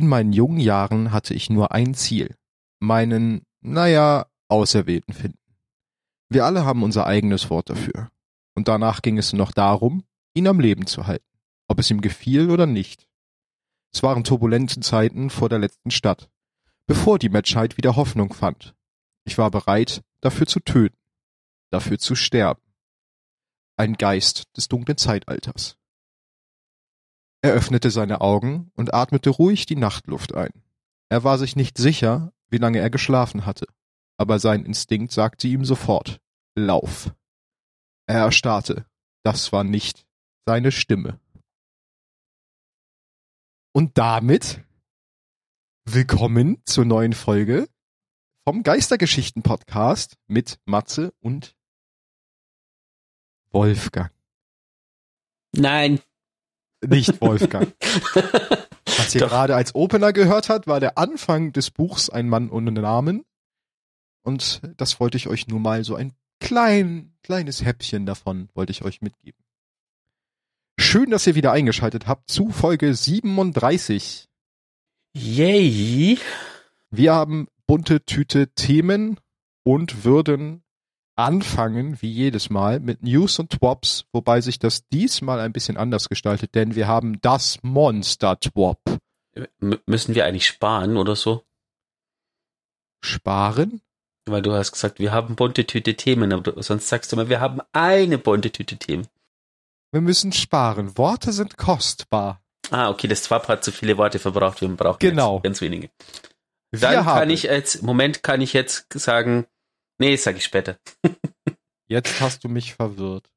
In meinen jungen Jahren hatte ich nur ein Ziel. Meinen, naja, Auserwählten finden. Wir alle haben unser eigenes Wort dafür. Und danach ging es noch darum, ihn am Leben zu halten. Ob es ihm gefiel oder nicht. Es waren turbulente Zeiten vor der letzten Stadt, bevor die Menschheit wieder Hoffnung fand. Ich war bereit, dafür zu töten, dafür zu sterben. Ein Geist des dunklen Zeitalters. Er öffnete seine Augen und atmete ruhig die Nachtluft ein. Er war sich nicht sicher, wie lange er geschlafen hatte, aber sein Instinkt sagte ihm sofort Lauf. Er erstarrte. Das war nicht seine Stimme. Und damit willkommen zur neuen Folge vom Geistergeschichten Podcast mit Matze und Wolfgang. Nein. Nicht Wolfgang. Was ihr Doch. gerade als Opener gehört hat, war der Anfang des Buchs Ein Mann ohne Namen. Und das wollte ich euch nur mal so ein klein, kleines Häppchen davon wollte ich euch mitgeben. Schön, dass ihr wieder eingeschaltet habt zu Folge 37. Yay. Wir haben bunte Tüte Themen und würden anfangen, wie jedes Mal, mit News und Twops, wobei sich das diesmal ein bisschen anders gestaltet, denn wir haben das Monster Twop. M müssen wir eigentlich sparen oder so? Sparen? Weil du hast gesagt, wir haben bunte Tüte Themen, aber sonst sagst du mal, wir haben eine bunte Tüte Themen. Wir müssen sparen. Worte sind kostbar. Ah, okay, das Twap hat zu viele Worte verbraucht, wir brauchen Genau. ganz wenige. Dann kann ich jetzt, Moment, kann ich jetzt sagen, nee, sag ich später. jetzt hast du mich verwirrt.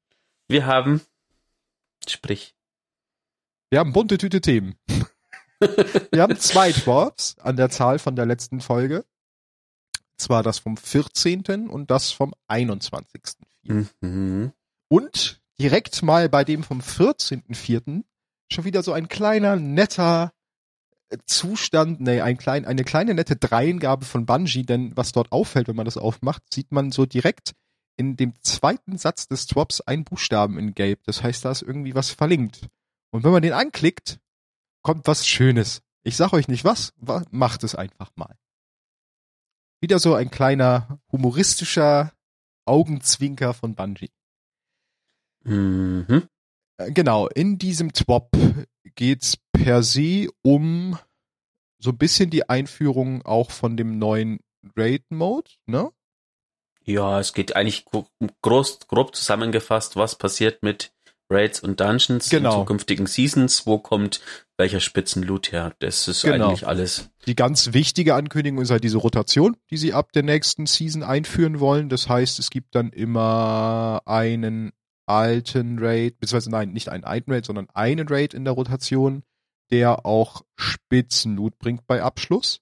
Wir haben, sprich, Wir haben bunte Tüte Themen. wir haben zwei Twops an der Zahl von der letzten Folge. Zwar das vom 14. und das vom 21. mhm. Und direkt mal bei dem vom 14.04. schon wieder so ein kleiner, netter Zustand, nee, ein klein, eine kleine nette Dreingabe von Bungie, denn was dort auffällt, wenn man das aufmacht, sieht man so direkt in dem zweiten Satz des Swaps ein Buchstaben in Gelb. Das heißt, da ist irgendwie was verlinkt. Und wenn man den anklickt, kommt was Schönes. Ich sag euch nicht was, wa macht es einfach mal. Wieder so ein kleiner humoristischer Augenzwinker von Bungie. Mhm. Äh, Genau, in diesem Twop geht's per se um so ein bisschen die Einführung auch von dem neuen Raid-Mode, ne? Ja, es geht eigentlich gro- groß, grob zusammengefasst, was passiert mit Raids und Dungeons Genau. in zukünftigen Seasons, wo kommt welcher Spitzenloot her. Das ist Genau. eigentlich alles. Die ganz wichtige Ankündigung ist halt diese Rotation, die sie ab der nächsten Season einführen wollen. Das heißt, es gibt dann immer einen alten Raid, beziehungsweise nein, nicht einen alten Raid, sondern einen Raid in der Rotation, der auch Spitzenloot bringt bei Abschluss.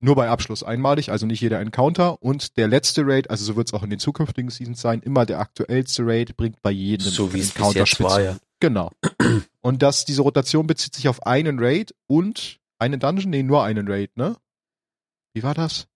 Nur bei Abschluss einmalig, also nicht jeder Encounter. Und der letzte Raid, also so wird es auch in den zukünftigen Seasons sein, immer der aktuellste Raid bringt bei jedem So wie es Encounter war, ja. Spitzenloot. Genau. Und dass diese Rotation bezieht sich auf einen Raid und einen Dungeon? Nee, nur einen Raid, ne? Wie war das?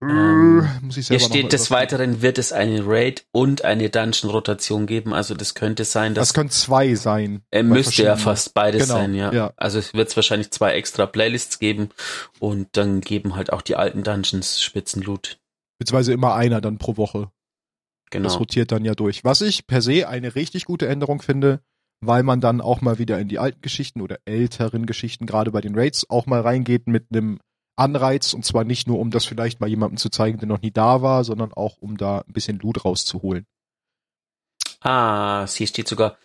Ähm, Muss ich Hier steht des. Weiteren wird es eine Raid und eine Dungeon-Rotation geben. Also das könnte sein, Das dass können zwei sein. er bei müsste ja fast beides Genau, sein, ja. ja. Also es wird wahrscheinlich zwei extra Playlists geben und dann geben halt auch die alten Dungeons Spitzenloot. Beziehungsweise immer einer dann pro Woche. Das Genau. rotiert dann ja durch. Was ich per se eine richtig gute Änderung finde, weil man dann auch mal wieder in die alten Geschichten oder älteren Geschichten, gerade bei den Raids, auch mal reingeht mit einem Anreiz und zwar nicht nur, um das vielleicht mal jemandem zu zeigen, der noch nie da war, sondern auch, um da ein bisschen Loot rauszuholen. Ah, hier steht sogar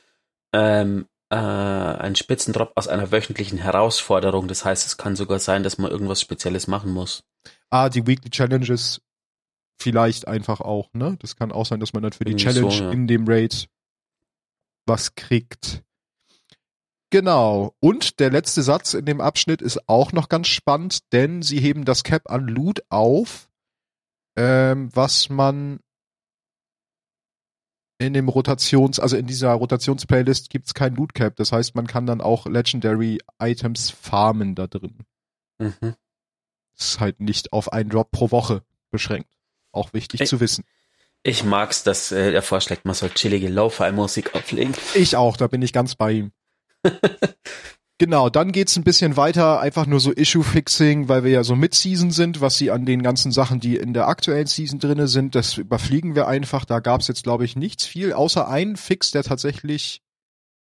ähm, äh, ein Spitzendrop aus einer wöchentlichen Herausforderung. Das heißt, es kann sogar sein, dass man irgendwas Spezielles machen muss. Ah, die Weekly Challenges vielleicht einfach auch, ne? Das kann auch sein, dass man dann für die Irgendwie Challenge so, ja. in dem Raid was kriegt. Genau. Und der letzte Satz in dem Abschnitt ist auch noch ganz spannend, denn sie heben das Cap an Loot auf, ähm, was man in dem Rotations, also in dieser Rotations-Playlist gibt's kein Loot Cap. Das heißt, man kann dann auch Legendary Items farmen da drin. Mhm. ist halt nicht auf einen Drop pro Woche beschränkt. Auch wichtig Ey. zu wissen. Ich mag's, dass äh, er vorschlägt, man soll chillige Lo-Fi-Musik auflegen. Ich auch, da bin ich ganz bei ihm. Genau, dann geht's ein bisschen weiter, einfach nur so Issue-Fixing, weil wir ja so Mid-Season sind, was sie an den ganzen Sachen, die in der aktuellen Season drinne sind, das überfliegen wir einfach. Da gab's jetzt, glaube ich, nichts viel, außer einen Fix, der tatsächlich.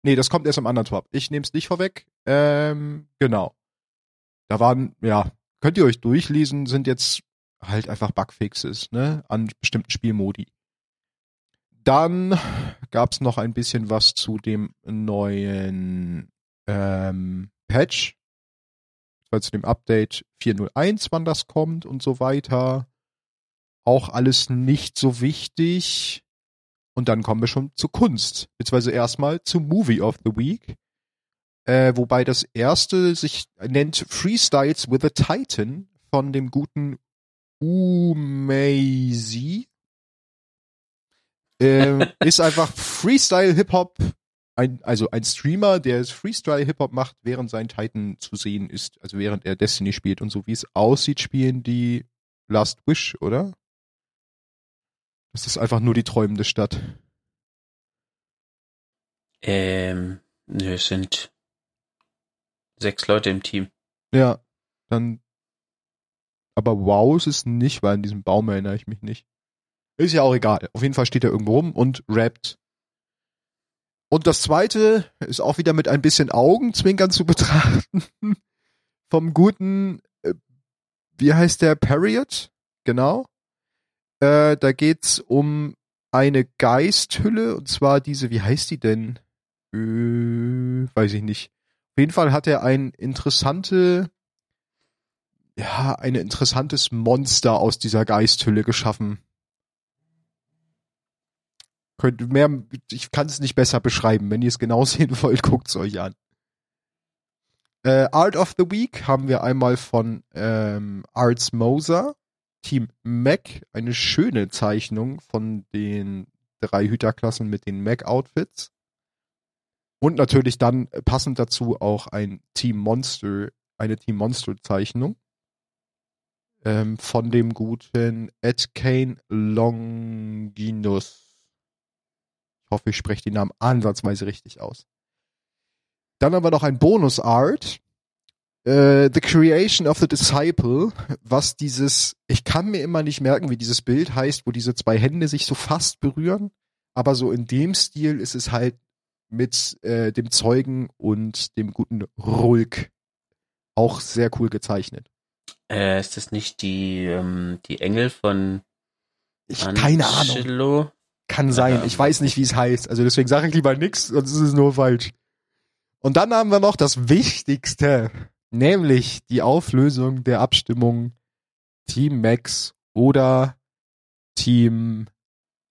Nee, das kommt erst am anderen Top. Ich nehme es nicht vorweg. Ähm, genau. Da waren, ja, könnt ihr euch durchlesen, sind jetzt halt einfach Bugfixes, ne, an bestimmten Spielmodi. Dann gab's noch ein bisschen was zu dem neuen ähm, Patch, weil zu dem Update 4.01, wann das kommt und so weiter. Auch alles nicht so wichtig. Und dann kommen wir schon zur Kunst, beziehungsweise erstmal zum Movie of the Week. Äh, wobei das erste sich nennt Freestyles with a Titan von dem guten Umezi. Ähm, ist einfach Freestyle Hip-Hop ein, also ein Streamer, der Freestyle-Hip-Hop macht, während sein Titan zu sehen ist, also während er Destiny spielt. Und so wie es aussieht, spielen die Last Wish, oder? Das ist einfach nur die träumende Stadt. Ähm, nö, es sind sechs Leute im Team. Ja, dann. Aber wow ist es nicht, weil in diesem Baum erinnere ich mich nicht. Ist ja auch egal. Auf jeden Fall steht er irgendwo rum und rappt und das zweite ist auch wieder mit ein bisschen Augenzwinkern zu betrachten. Vom guten, äh, wie heißt der, Period? Genau. Äh, da geht's um eine Geisthülle, und zwar diese, wie heißt die denn? Äh, weiß ich nicht. Auf jeden Fall hat er ein interessante, ja, ein interessantes Monster aus dieser Geisthülle geschaffen. Könnt mehr, ich kann es nicht besser beschreiben. Wenn ihr es genau sehen wollt, guckt es euch an. Äh, Art of the Week haben wir einmal von ähm, Arts Moser, Team Mac, eine schöne Zeichnung von den drei Hüterklassen mit den Mac-Outfits. Und natürlich dann passend dazu auch ein Team Monster, eine Team Monster-Zeichnung ähm, von dem guten Ed Kane Longinus. Ich hoffe, ich spreche die Namen ansatzweise richtig aus. Dann haben wir noch ein Bonus-Art. Uh, the Creation of the Disciple, was dieses, ich kann mir immer nicht merken, wie dieses Bild heißt, wo diese zwei Hände sich so fast berühren, aber so in dem Stil ist es halt mit äh, dem Zeugen und dem guten Rulk auch sehr cool gezeichnet. Äh, ist das nicht die, ähm, die Engel von ich, keine Ahnung. Kann sein. Ich weiß nicht, wie es heißt. Also deswegen sage ich lieber nichts, sonst ist es nur falsch. Und dann haben wir noch das Wichtigste, nämlich die Auflösung der Abstimmung Team Max oder Team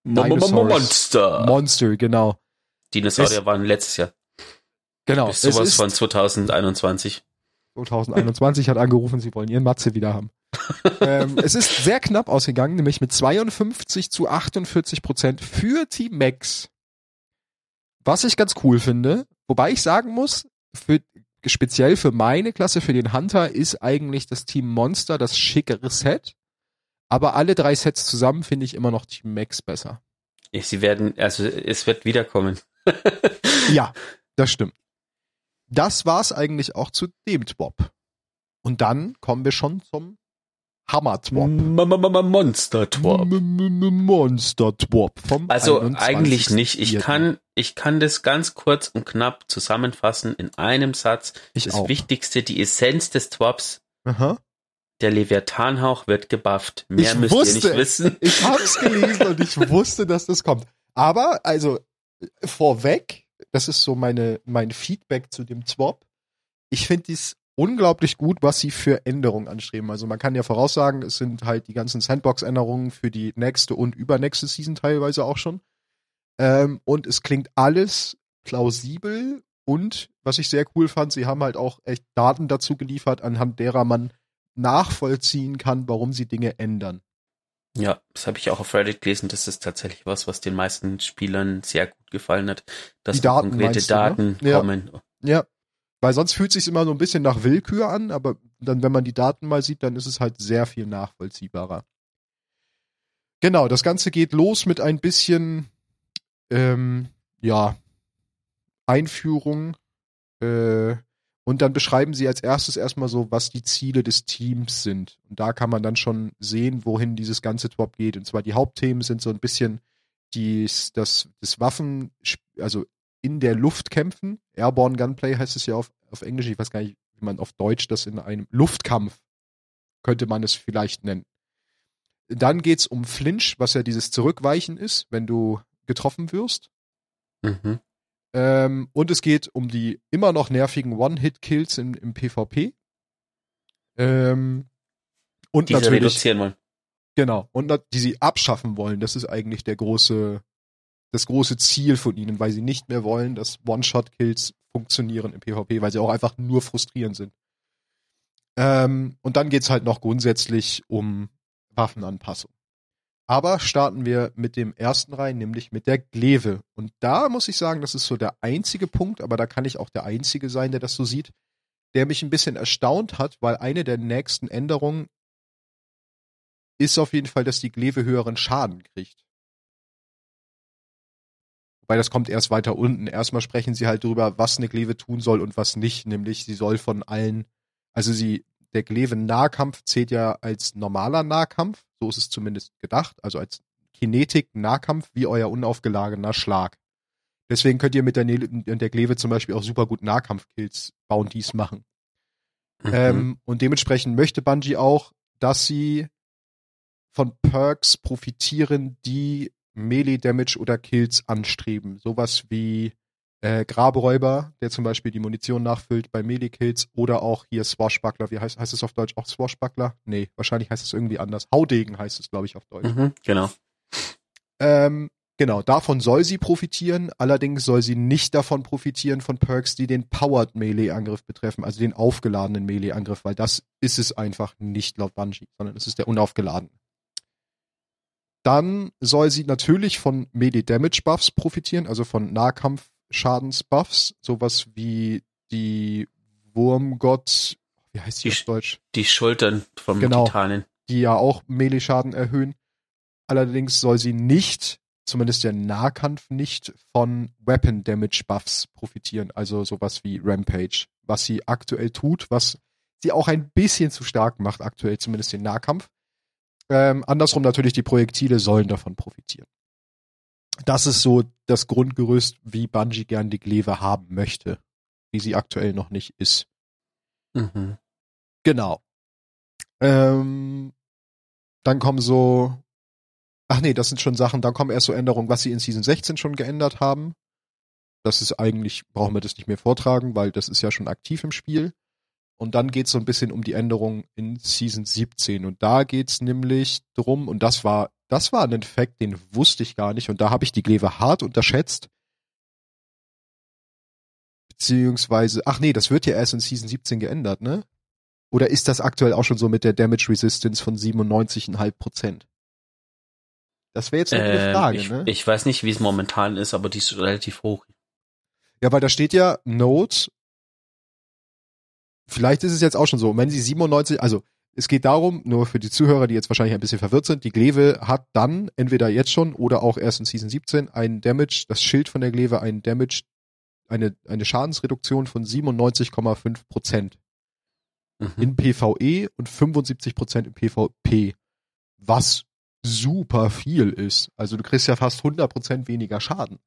Dinosaurs. Monster. Monster, genau. Dinosaurier es, waren letztes Jahr. Genau. Bis sowas von 2021. 2021 hat angerufen, sie wollen ihren Matze wieder haben. ähm, es ist sehr knapp ausgegangen, nämlich mit 52 zu 48 Prozent für Team Max. Was ich ganz cool finde, wobei ich sagen muss, für, speziell für meine Klasse, für den Hunter, ist eigentlich das Team Monster das schickere Set. Aber alle drei Sets zusammen finde ich immer noch Team Max besser. Sie werden, also es wird wiederkommen. ja, das stimmt. Das war's eigentlich auch zu dem Twop. Und dann kommen wir schon zum Hammer-Twop. Monster-Twop. Monster-Twop vom Also eigentlich nicht. Ich kann, ich kann das ganz kurz und knapp zusammenfassen in einem Satz. Ich das auch. Wichtigste, die Essenz des Twops. Aha. Der Leviathanhauch wird gebufft. Mehr ich müsst wusste, ihr nicht wissen. Ich hab's gelesen und ich wusste, dass das kommt. Aber, also, vorweg, das ist so meine, mein Feedback zu dem Swap. Ich finde dies unglaublich gut, was sie für Änderungen anstreben. Also man kann ja voraussagen, es sind halt die ganzen Sandbox-Änderungen für die nächste und übernächste Season teilweise auch schon. Ähm, und es klingt alles plausibel und was ich sehr cool fand, sie haben halt auch echt Daten dazu geliefert, anhand derer man nachvollziehen kann, warum sie Dinge ändern. Ja, das habe ich auch auf Reddit gelesen. Das ist tatsächlich was, was den meisten Spielern sehr gut gefallen hat, dass Die Daten, konkrete du, Daten ne? Ja. kommen. Ja, weil sonst fühlt sich immer so ein bisschen nach Willkür an, aber dann, wenn man die Daten mal sieht, dann ist es halt sehr viel nachvollziehbarer. Genau, das Ganze geht los mit ein bisschen, ähm, ja, Einführung. Äh, Und dann beschreiben sie als erstes erstmal so, was die Ziele des Teams sind. Und da kann man dann schon sehen, wohin dieses ganze Drop geht. Und zwar die Hauptthemen sind so ein bisschen dies, das, das Waffen, also in der Luft kämpfen. Airborne Gunplay heißt es ja auf, auf Englisch. Ich weiß gar nicht, wie man auf Deutsch das in einem Luftkampf könnte man es vielleicht nennen. Dann geht's um Flinch, was ja dieses Zurückweichen ist, wenn du getroffen wirst. Mhm. Ähm, und es geht um die immer noch nervigen One-Hit-Kills im, im PvP. Ähm, und Die sie natürlich, reduzieren wollen. genau, und die sie abschaffen wollen. Das ist eigentlich der große, das große Ziel von ihnen, weil sie nicht mehr wollen, dass One-Shot-Kills funktionieren im PvP, weil sie auch einfach nur frustrierend sind. Ähm, und dann geht's halt noch grundsätzlich um Waffenanpassung. Aber starten wir mit dem ersten rein, nämlich mit der Gleve. Und da muss ich sagen, das ist so der einzige Punkt, aber da kann ich auch der Einzige sein, der das so sieht, der mich ein bisschen erstaunt hat, weil eine der nächsten Änderungen ist auf jeden Fall, dass die Gleve höheren Schaden kriegt. Wobei das kommt erst weiter unten. Erstmal sprechen sie halt darüber, was eine Gleve tun soll und was nicht. Nämlich, sie soll von allen, also sie, der Gleve-Nahkampf zählt ja als normaler Nahkampf. So ist es zumindest gedacht. Also als Kinetik-Nahkampf wie euer unaufgeladener Schlag. Deswegen könnt ihr mit der, Ne- der Gleve zum Beispiel auch super gut Nahkampf-Kills, Bounties machen. Mhm. Ähm, und dementsprechend möchte Bungie auch, dass sie von Perks profitieren, die Melee Damage oder Kills anstreben. Sowas wie äh, Graberäuber, der zum Beispiel die Munition nachfüllt bei Melee Kills oder auch hier Swashbuckler. Wie heißt, heißt es auf Deutsch auch Swashbuckler? Nee, wahrscheinlich heißt es irgendwie anders. Haudegen heißt es, glaube ich, auf Deutsch. Mhm, genau. Ähm, genau, davon soll sie profitieren. Allerdings soll sie nicht davon profitieren von Perks, die den Powered Melee-Angriff betreffen, also den aufgeladenen Melee-Angriff, weil das ist es einfach nicht laut Bungie, sondern es ist der unaufgeladene. Dann soll sie natürlich von Melee-Damage-Buffs profitieren, also von Nahkampf-Schadens-Buffs, sowas wie die Wurmgott, wie heißt die Die auf Deutsch? Die Schultern vom Genau. Titanen. die ja auch Melee-Schaden erhöhen. Allerdings soll sie nicht, zumindest der Nahkampf nicht, von Weapon Damage Buffs profitieren. Also sowas wie Rampage. Was sie aktuell tut, was sie auch ein bisschen zu stark macht, aktuell zumindest den Nahkampf. Ähm, andersrum natürlich, die Projektile sollen davon profitieren. Das ist so das Grundgerüst, wie Bungie gern die Gleve haben möchte, wie sie aktuell noch nicht ist. Mhm. Genau. Ähm, dann kommen so, ach nee, das sind schon Sachen, dann kommen erst so Änderungen, was sie in Season 16 schon geändert haben. Das ist eigentlich, brauchen wir das nicht mehr vortragen, weil das ist ja schon aktiv im Spiel. Und dann geht's so ein bisschen um die Änderungen in Season 17. Und da geht's nämlich drum, und das war, das war ein Fact, den wusste ich gar nicht. Und da habe ich die Gleve hart unterschätzt. Beziehungsweise, ach nee, das wird ja erst in Season 17 geändert, ne? Oder ist das aktuell auch schon so mit der Damage Resistance von 97,5 Prozent? Das wäre jetzt eine Ähm, Frage, ich, ne? ich weiß nicht, wie es momentan ist, aber die ist relativ hoch. Ja, weil da steht ja Note. Vielleicht ist es jetzt auch schon so. Wenn sie 97, also es geht darum, nur für die Zuhörer, die jetzt wahrscheinlich ein bisschen verwirrt sind, die Gleve hat dann entweder jetzt schon oder auch erst in Season 17 einen Damage, das Schild von der Gleve, einen Damage, eine, eine Schadensreduktion von 97,5 Prozent Mhm. in PvE und 75 Prozent im PvP. Was super viel ist. Also du kriegst ja fast 100 Prozent weniger Schaden.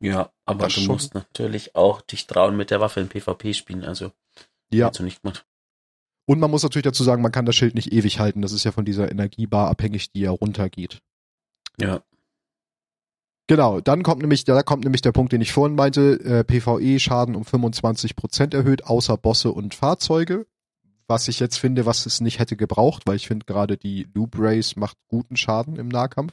Ja, aber Das du schon. musst natürlich auch dich trauen, mit der Waffe in PvP spielen. Also, Ja. hättest du nicht gemacht. Und man muss natürlich dazu sagen, man kann das Schild nicht ewig halten. Das ist ja von dieser Energiebar abhängig, die ja runtergeht. Ja. Genau, dann kommt nämlich, da kommt nämlich der Punkt, den ich vorhin meinte, äh, PvE-Schaden um 25% erhöht, außer Bosse und Fahrzeuge. Was ich jetzt finde, was es nicht hätte gebraucht, weil ich finde gerade die Loop Race macht guten Schaden im Nahkampf.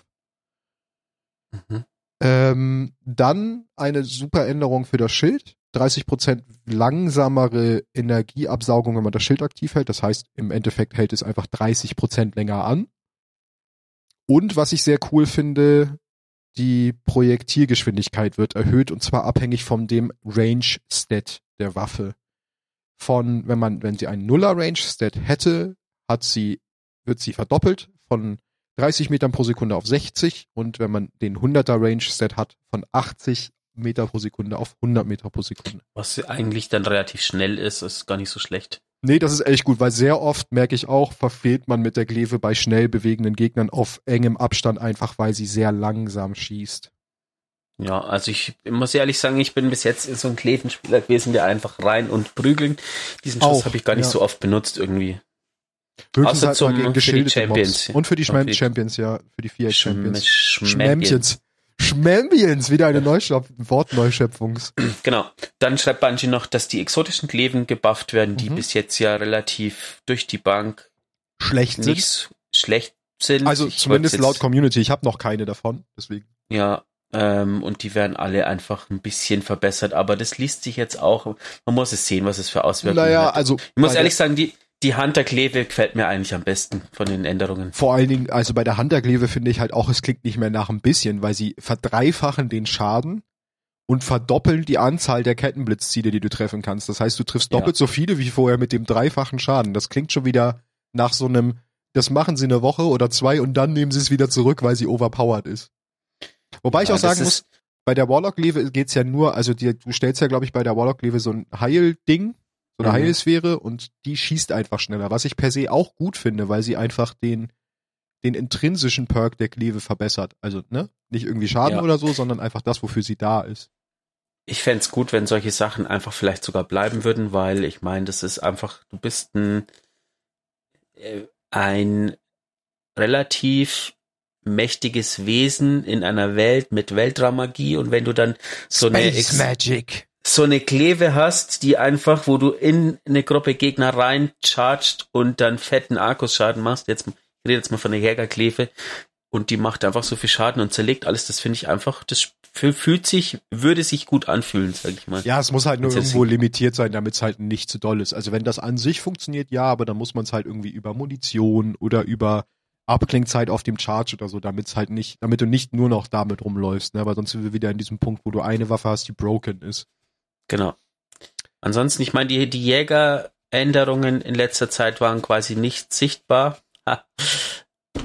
Mhm. Ähm, dann eine super Änderung für das Schild. 30% langsamere Energieabsaugung, wenn man das Schild aktiv hält. Das heißt, im Endeffekt hält es einfach 30% länger an. Und was ich sehr cool finde, die Projektilgeschwindigkeit wird erhöht und zwar abhängig von dem Range-Stat der Waffe. Von, wenn man, wenn sie einen Nuller-Range-Stat hätte, hat sie, wird sie verdoppelt von 30 Metern pro Sekunde auf 60 und wenn man den 100er Range Stat hat, von 80 Meter pro Sekunde auf 100 Meter pro Sekunde. Was eigentlich dann relativ schnell ist, ist gar nicht so schlecht. Nee, das ist echt gut, weil sehr oft, merke ich auch, verfehlt man mit der Kleve bei schnell bewegenden Gegnern auf engem Abstand einfach, weil sie sehr langsam schießt. Ja, also ich muss ehrlich sagen, ich bin bis jetzt so ein Klevenspieler gewesen, der einfach rein und prügeln. Diesen Schuss habe ich gar nicht ja. so oft benutzt irgendwie. Höchstens Außer halt zum, gegen für die Champions. Mobs. Und für die Schmem Champions, ja. Für die vier Champions. Schmämmchens. Schmämbiens, wieder eine Neuschöpf Wortneuschöpfungs. Genau. Dann schreibt Bungie noch, dass die exotischen Kleven gebufft werden, die mhm. bis jetzt ja relativ durch die Bank schlecht sind. schlecht sind. Also ich zumindest laut Community. Ich habe noch keine davon, deswegen. Ja, ähm, und die werden alle einfach ein bisschen verbessert, aber das liest sich jetzt auch, man muss es sehen, was es für Auswirkungen naja, hat. also. Ich muss ehrlich sagen, die, die Hunter-Kleve gefällt mir eigentlich am besten von den Änderungen. Vor allen Dingen, also bei der Hunter-Kleve finde ich halt auch, es klingt nicht mehr nach ein bisschen, weil sie verdreifachen den Schaden und verdoppeln die Anzahl der Kettenblitzziele, die du treffen kannst. Das heißt, du triffst doppelt ja. so viele wie vorher mit dem dreifachen Schaden. Das klingt schon wieder nach so einem, das machen sie eine Woche oder zwei und dann nehmen sie es wieder zurück, weil sie overpowered ist. Wobei ja, ich auch sagen muss, bei der Warlock-Leve geht's ja nur, also dir, du stellst ja, glaube ich, bei der Warlock-Leve so ein Heil-Ding so eine mhm. Heilsphäre und die schießt einfach schneller, was ich per se auch gut finde, weil sie einfach den, den intrinsischen Perk der Kleve verbessert. Also, ne? Nicht irgendwie Schaden ja. oder so, sondern einfach das, wofür sie da ist. Ich fände gut, wenn solche Sachen einfach vielleicht sogar bleiben würden, weil ich meine, das ist einfach, du bist ein, äh, ein relativ mächtiges Wesen in einer Welt mit Weltraummagie und wenn du dann so Space eine Ex Magic so eine Kleve hast, die einfach, wo du in eine Gruppe Gegner rein charged und dann fetten Arkusschaden machst. Jetzt ich rede jetzt mal von der Jägerkleve und die macht einfach so viel Schaden und zerlegt alles. Das finde ich einfach, das fühlt sich, würde sich gut anfühlen, sag ich mal. Ja, es muss halt nur irgendwo limitiert sein, damit es halt nicht zu doll ist. Also wenn das an sich funktioniert, ja, aber dann muss man es halt irgendwie über Munition oder über Abklingzeit auf dem Charge oder so, damit es halt nicht, damit du nicht nur noch damit rumläufst, ne? Aber sonst sind wir wieder in diesem Punkt, wo du eine Waffe hast, die broken ist. Genau. Ansonsten, ich meine, die, die Jägeränderungen in letzter Zeit waren quasi nicht sichtbar.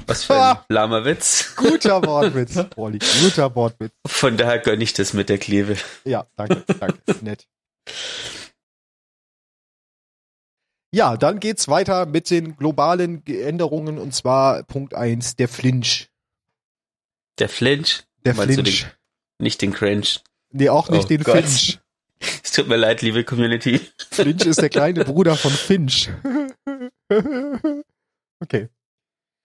Was für ein lahmer Witz. Guter Wortwitz, Olli. Guter Wortwitz. Von daher gönne ich das mit der Kleve. Ja, danke, danke. Nett. Ja, dann geht's weiter mit den globalen Änderungen und zwar Punkt eins der Flinch. Der Flinch? Der Flinch. Den, nicht den Cringe. Nee, auch nicht oh den Gott. Finch. Es tut mir leid, liebe Community. Finch ist der kleine Bruder von Finch. okay.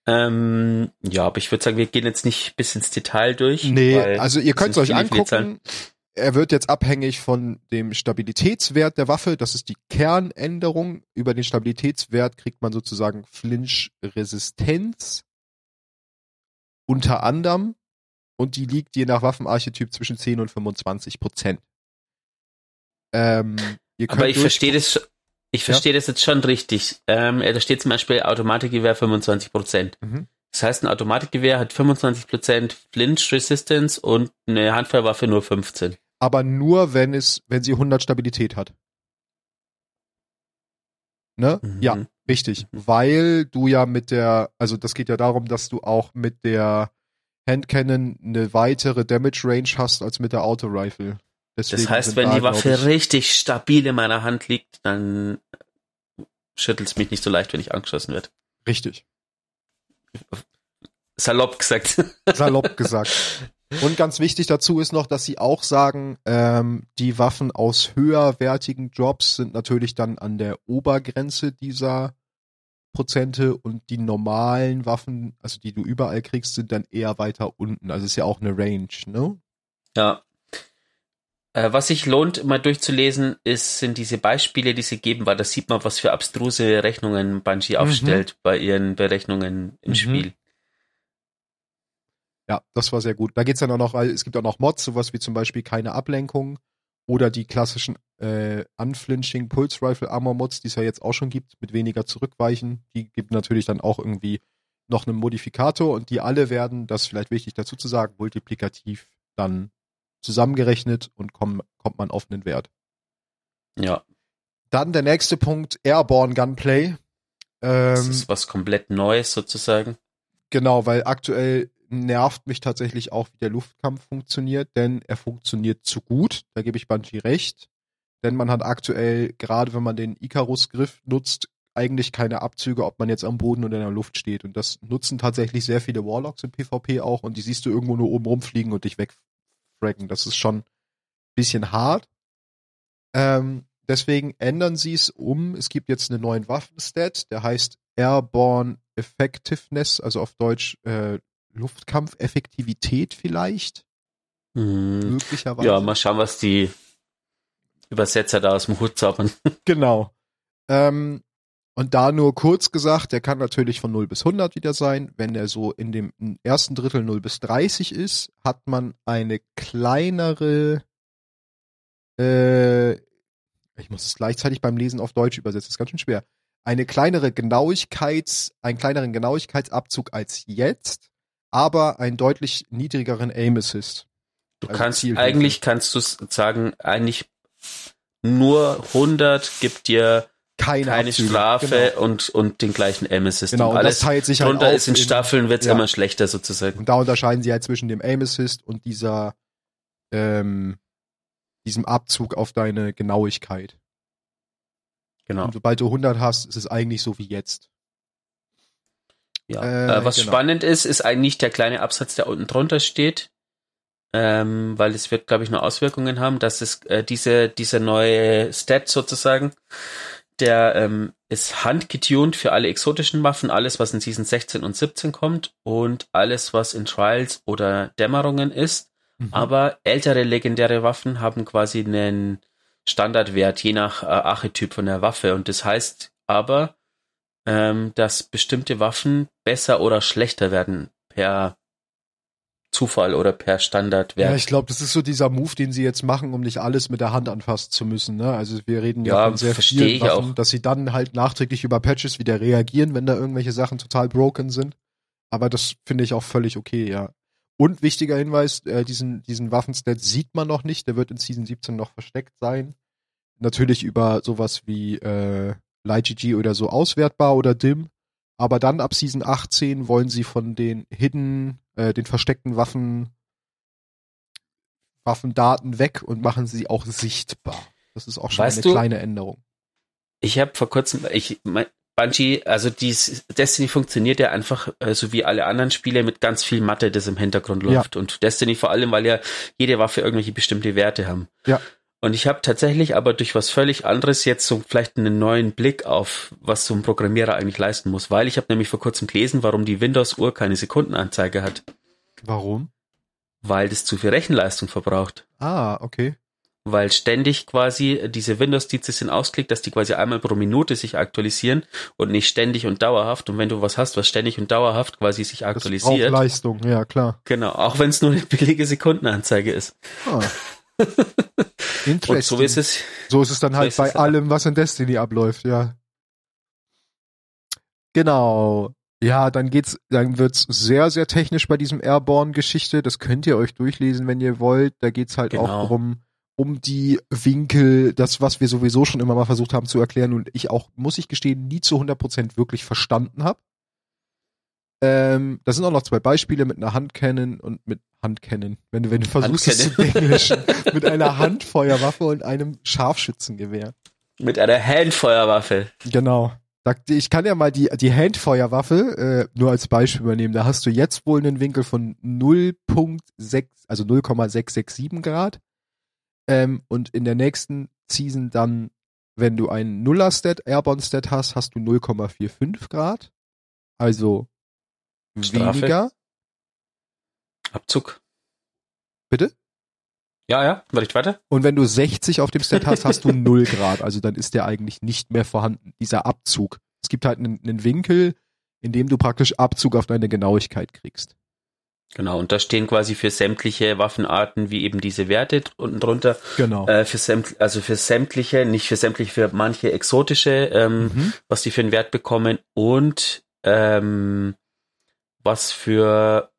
Ähm, ja, aber ich würde sagen, wir gehen jetzt nicht bis ins Detail durch. Nee, also ihr könnt es euch angucken. Er wird jetzt abhängig von dem Stabilitätswert der Waffe. Das ist die Kernänderung. Über den Stabilitätswert kriegt man sozusagen Flinch-Resistenz. Unter anderem. Und die liegt je nach Waffenarchetyp zwischen 10 und 25 Prozent. Ähm, Aber ich verstehe das, ich verstehe ja? das jetzt schon richtig. Ähm, da steht zum Beispiel Automatikgewehr 25 Prozent. Mhm. Das heißt, ein Automatikgewehr hat 25 Prozent Flinch Resistance und eine Handfeuerwaffe nur 15. Aber nur, wenn es, wenn sie 100 Stabilität hat. Ne? Mhm. Ja, richtig. Mhm. Weil du ja mit der, also das geht ja darum, dass du auch mit der Handcannon eine weitere Damage Range hast als mit der Auto Rifle. Deswegen das heißt, wenn da, die Waffe richtig stabil in meiner Hand liegt, dann schüttelt es mich nicht so leicht, wenn ich angeschossen werde. Richtig. Salopp gesagt. Salopp gesagt. Und ganz wichtig dazu ist noch, dass sie auch sagen, ähm, die Waffen aus höherwertigen Jobs sind natürlich dann an der Obergrenze dieser Prozente und die normalen Waffen, also die du überall kriegst, sind dann eher weiter unten. Also ist ja auch eine Range, ne? Ja, was sich lohnt, mal durchzulesen, ist, sind diese Beispiele, die sie geben, weil da sieht man, was für abstruse Rechnungen Bungie mhm. aufstellt bei ihren Berechnungen im mhm. Spiel. Ja, das war sehr gut. Da geht's dann auch noch, weil es gibt auch noch Mods, sowas wie zum Beispiel keine Ablenkung oder die klassischen äh, Unflinching Pulse Rifle Armor Mods, die es ja jetzt auch schon gibt, mit weniger Zurückweichen. Die gibt natürlich dann auch irgendwie noch einen Modifikator und die alle werden, das ist vielleicht wichtig dazu zu sagen, multiplikativ dann zusammengerechnet und komm, kommt man auf einen Wert. Ja. Dann der nächste Punkt, Airborne Gunplay. Ähm, das ist was komplett Neues sozusagen. Genau, weil aktuell nervt mich tatsächlich auch, wie der Luftkampf funktioniert, denn er funktioniert zu gut. Da gebe ich Bungie recht. Denn man hat aktuell, gerade wenn man den Icarus-Griff nutzt, eigentlich keine Abzüge, ob man jetzt am Boden oder in der Luft steht. Und das nutzen tatsächlich sehr viele Warlocks im PvP auch und die siehst du irgendwo nur oben rumfliegen und dich wegfracken. Das ist schon ein bisschen hart. Ähm, deswegen ändern sie es um. Es gibt jetzt einen neuen Waffenstat, der heißt Airborne Effectiveness, also auf Deutsch äh, Luftkampfeffektivität vielleicht. Mhm. Möglicherweise. Ja, mal schauen, was die Übersetzer da aus dem Hut zaubern. Genau. Ähm, und da nur kurz gesagt, der kann natürlich von 0 bis 100 wieder sein. Wenn er so in dem ersten Drittel 0 bis 30 ist, hat man eine kleinere, äh, ich muss es gleichzeitig beim Lesen auf Deutsch übersetzen, das ist ganz schön schwer. Eine kleinere Genauigkeits, einen kleineren Genauigkeitsabzug als jetzt, aber einen deutlich niedrigeren Aim Assist. Du Also kannst, eigentlich kannst du sagen, eigentlich nur 100 gibt dir Keine, keine Abzüge. Strafe Genau. und, und den gleichen Aim-Assist. Genau, und und das alles teilt sich halt drunter ist in in- Staffeln, wird's ja. immer schlechter sozusagen. Und da unterscheiden sie halt zwischen dem Aim Assist und dieser, ähm, diesem Abzug auf deine Genauigkeit. Genau. Und sobald du 100 hast, ist es eigentlich so wie jetzt. Ja. Äh, Äh, was genau. spannend ist, ist eigentlich der kleine Absatz, der unten drunter steht. Ähm, weil es wird, glaube ich, nur Auswirkungen haben, dass es äh, diese, diese neue Stat sozusagen, der ähm, ist handgetuned für alle exotischen Waffen, alles, was in Season 16 und 17 kommt und alles, was in Trials oder Dämmerungen ist. Mhm. Aber ältere legendäre Waffen haben quasi einen Standardwert, je nach äh, Archetyp von der Waffe. Und das heißt aber, ähm, dass bestimmte Waffen besser oder schlechter werden per Zufall oder per Standardwert. Ja, ich glaube, das ist so dieser Move, den sie jetzt machen, um nicht alles mit der Hand anfassen zu müssen. Ne? Also wir reden ja, Ja, von sehr vielen Waffen, auch. dass sie dann halt nachträglich über Patches wieder reagieren, wenn da irgendwelche Sachen total broken sind. Aber das finde ich auch völlig okay, ja. Und wichtiger Hinweis, äh, diesen, diesen Waffenstat sieht man noch nicht, der wird in Season 17 noch versteckt sein. Natürlich über sowas wie äh, LightGG oder so auswertbar oder DIM. Aber dann ab Season 18 wollen sie von den Hidden, äh, den versteckten Waffen Waffendaten weg und machen sie auch sichtbar. Das ist auch schon Weißt eine du- kleine Änderung. Ich habe vor kurzem, ich mein, Bungie, also dies Destiny funktioniert ja einfach äh, so wie alle anderen Spiele mit ganz viel Mathe, das im Hintergrund Ja. läuft. Und Destiny vor allem, weil ja jede Waffe irgendwelche bestimmte Werte haben. Ja. Und ich habe tatsächlich aber durch was völlig anderes jetzt so vielleicht einen neuen Blick auf, was so ein Programmierer eigentlich leisten muss. Weil ich habe nämlich vor kurzem gelesen, warum die Windows-Uhr keine Sekundenanzeige hat. Warum? Weil das zu viel Rechenleistung verbraucht. Ah, okay. weil ständig quasi diese Windows-Dienste sind ausgelegt, dass die quasi einmal pro Minute sich aktualisieren und nicht ständig und dauerhaft. Und wenn du was hast, was ständig und dauerhaft quasi sich Das braucht aktualisiert, Leistung, ja klar. genau, auch wenn es nur eine billige Sekundenanzeige ist. Ah. Und Interesting. so ist es. So ist es dann halt bei es. allem, was in Destiny abläuft, ja. Genau. Ja, dann geht's, dann wird's sehr, sehr technisch bei diesem Airborne-Geschichte. Das könnt ihr euch durchlesen, wenn ihr wollt. Da geht's halt Genau. auch drum, um die Winkel, das, was wir sowieso schon immer mal versucht haben zu erklären und ich auch, muss ich gestehen, nie zu 100% wirklich verstanden habe. Ähm, da sind auch noch zwei Beispiele mit einer Handcannon und mit Handcannon. Wenn du, wenn du versuchst, es zu englischen. mit einer Handfeuerwaffe und einem Scharfschützengewehr. Mit einer Handfeuerwaffe. Genau. Ich kann ja mal die, die Handfeuerwaffe äh, nur als Beispiel übernehmen. Da hast du jetzt wohl einen Winkel von 0.6, also 0,667 Grad. Ähm, und in der nächsten Season dann, wenn du einen Nuller-Stat, Airborne-Stat hast, hast du 0,45 Grad. Also Strafe. weniger. Abzug. Bitte? Ja, ja, warte weiter. Und wenn du 60 auf dem Stat hast, hast du 0 Grad. Also dann ist der eigentlich nicht mehr vorhanden, dieser Abzug. Es gibt halt einen, einen Winkel, in dem du praktisch Abzug auf deine Genauigkeit kriegst. Genau, und da stehen quasi für sämtliche Waffenarten wie eben diese Werte unten drunter. Genau. Äh, für sämt, also für sämtliche, nicht für sämtliche, für manche exotische, ähm, Mhm. was die für einen Wert bekommen und ähm, was für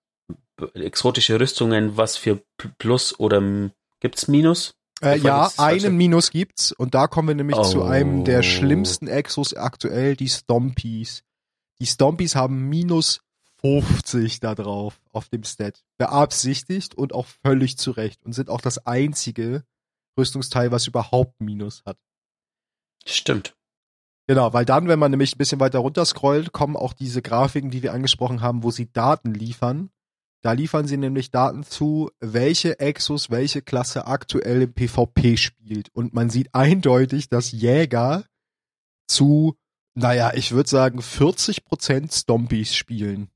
exotische Rüstungen, was für Plus oder gibt's Minus? Äh, ja, einen Minus gibt's und da kommen wir nämlich zu Oh. einem der schlimmsten Exos aktuell, die Stompies. Die Stompies haben minus 50 da drauf auf dem Stat. Beabsichtigt und auch völlig zurecht und sind auch das einzige Rüstungsteil, was überhaupt Minus hat. Stimmt. Genau, weil dann, wenn man nämlich ein bisschen weiter runter scrollt, kommen auch diese Grafiken, die wir angesprochen haben, wo sie Daten liefern. Da liefern sie nämlich Daten zu, welche Exos welche Klasse aktuell im PvP spielt. Und man sieht eindeutig, dass Jäger zu, naja, ich würde sagen 40% Stompies spielen.